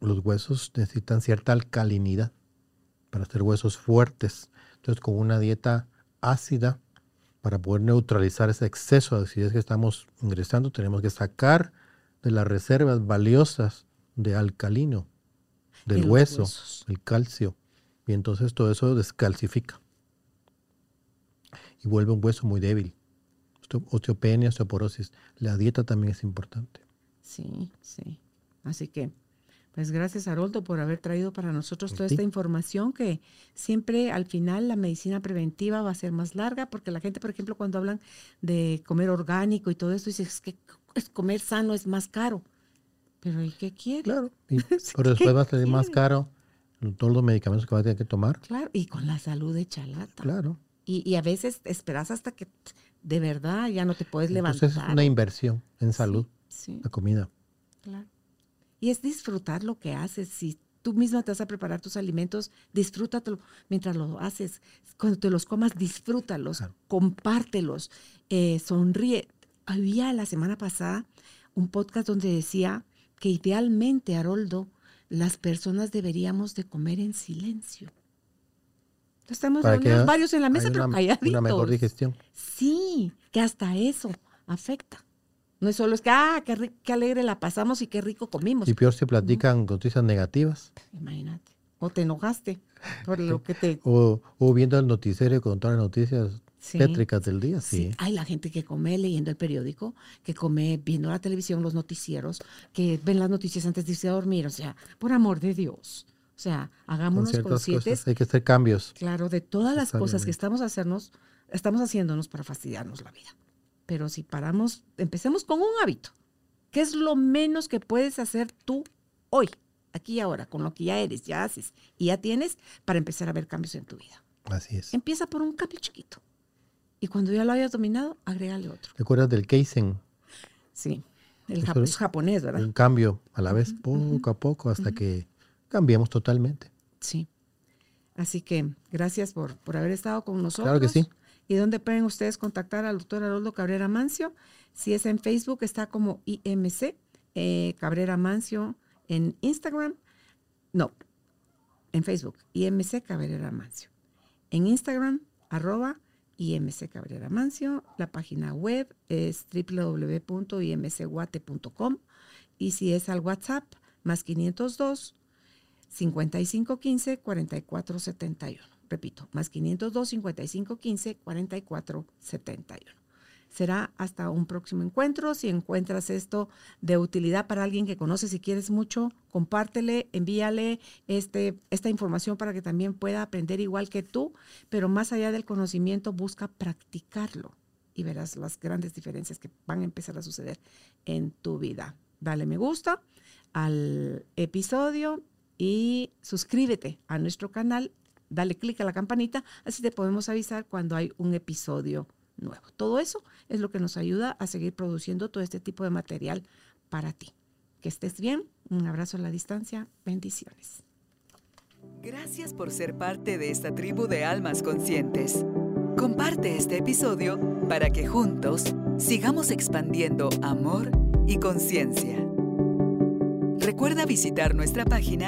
los huesos necesitan cierta alcalinidad para ser huesos fuertes. Entonces, con una dieta ácida, para poder neutralizar ese exceso de acidez que estamos ingresando, tenemos que sacar de las reservas valiosas de alcalino, De del hueso, huesos. el calcio. Y entonces todo eso descalcifica. Y vuelve un hueso muy débil. Osteo- Osteopenia, osteoporosis. La dieta también es importante. Sí, sí. Así que, pues gracias, Haroldo, por haber traído para nosotros toda esta información que siempre al final la medicina preventiva va a ser más larga, porque la gente, por ejemplo, cuando hablan de comer orgánico y todo esto, dice es que es comer sano es más caro. Pero ¿y qué quiere? Claro. Y, pero después ¿qué va a salir más caro todos los medicamentos que va a tener que tomar. Claro, y con la salud de chalata. Claro. Y, y a veces esperas hasta que de verdad ya no te puedes levantar. Entonces es una inversión en salud, Sí, la comida. claro. Y es disfrutar lo que haces. Si tú misma te vas a preparar tus alimentos, disfrútatelo mientras lo haces. Cuando te los comas, disfrútalos, Claro. compártelos, eh, sonríe. Había la semana pasada un podcast donde decía que idealmente, Haroldo, las personas deberíamos de comer en silencio. Estamos reunidos varios en la mesa, Hay pero una, calladitos. una mejor digestión. Sí, que hasta eso afecta. No es solo es que, ah, qué, qué alegre la pasamos y qué rico comimos. Y peor si platican noticias negativas Imagínate. O te enojaste por lo que te... o, o viendo el noticiero con todas las noticias Sí. tétricas del día. Sí, Sí. hay la gente que come leyendo el periódico, que come viendo la televisión, los noticieros, que ven las noticias antes de irse a dormir. O sea, por amor de Dios. O sea, Con hagámonos ciertas conscientes, cosas hay que hacer cambios. claro, de todas las cosas que estamos, hacernos, estamos haciéndonos para fastidiarnos la vida. Pero si paramos, empecemos con un hábito. ¿Qué es lo menos que puedes hacer tú hoy, aquí y ahora, con lo que ya eres, ya haces y ya tienes para empezar a ver cambios en tu vida? Así es. Empieza por un cambio chiquito. Y cuando ya lo hayas dominado, agrégale otro. ¿Te acuerdas del Kaizen? Sí, el Eso jap- es- es japonés, ¿verdad? Un cambio a la vez, poco a poco, hasta que cambiemos totalmente. Sí. Así que gracias por, por haber estado con nosotros. Claro que sí. ¿Y dónde pueden ustedes contactar al doctor Haroldo Cabrera Mancio? Si es en Facebook, está como IMC eh, Cabrera Mancio. En Instagram, no, en Facebook, IMC Cabrera Mancio. En Instagram, arroba IMC Cabrera Mancio. La página web es www.imcguate.com. Y si es al WhatsApp, más 502 5515 4471. Repito, más 502 5515 4471. Será hasta un próximo encuentro. Si encuentras esto de utilidad para alguien que conoces y quieres mucho, compártele, envíale este, esta información para que también pueda aprender igual que tú, pero más allá del conocimiento, busca practicarlo y verás las grandes diferencias que van a empezar a suceder en tu vida. Dale me gusta al episodio y suscríbete a nuestro canal, dale clic a la campanita, así te podemos avisar cuando hay un episodio nuevo. Todo eso es lo que nos ayuda a seguir produciendo todo este tipo de material para ti. Que estés bien, un abrazo a la distancia, bendiciones. Gracias por ser parte de esta tribu de almas conscientes. Comparte este episodio para que juntos sigamos expandiendo amor y conciencia. Recuerda visitar nuestra página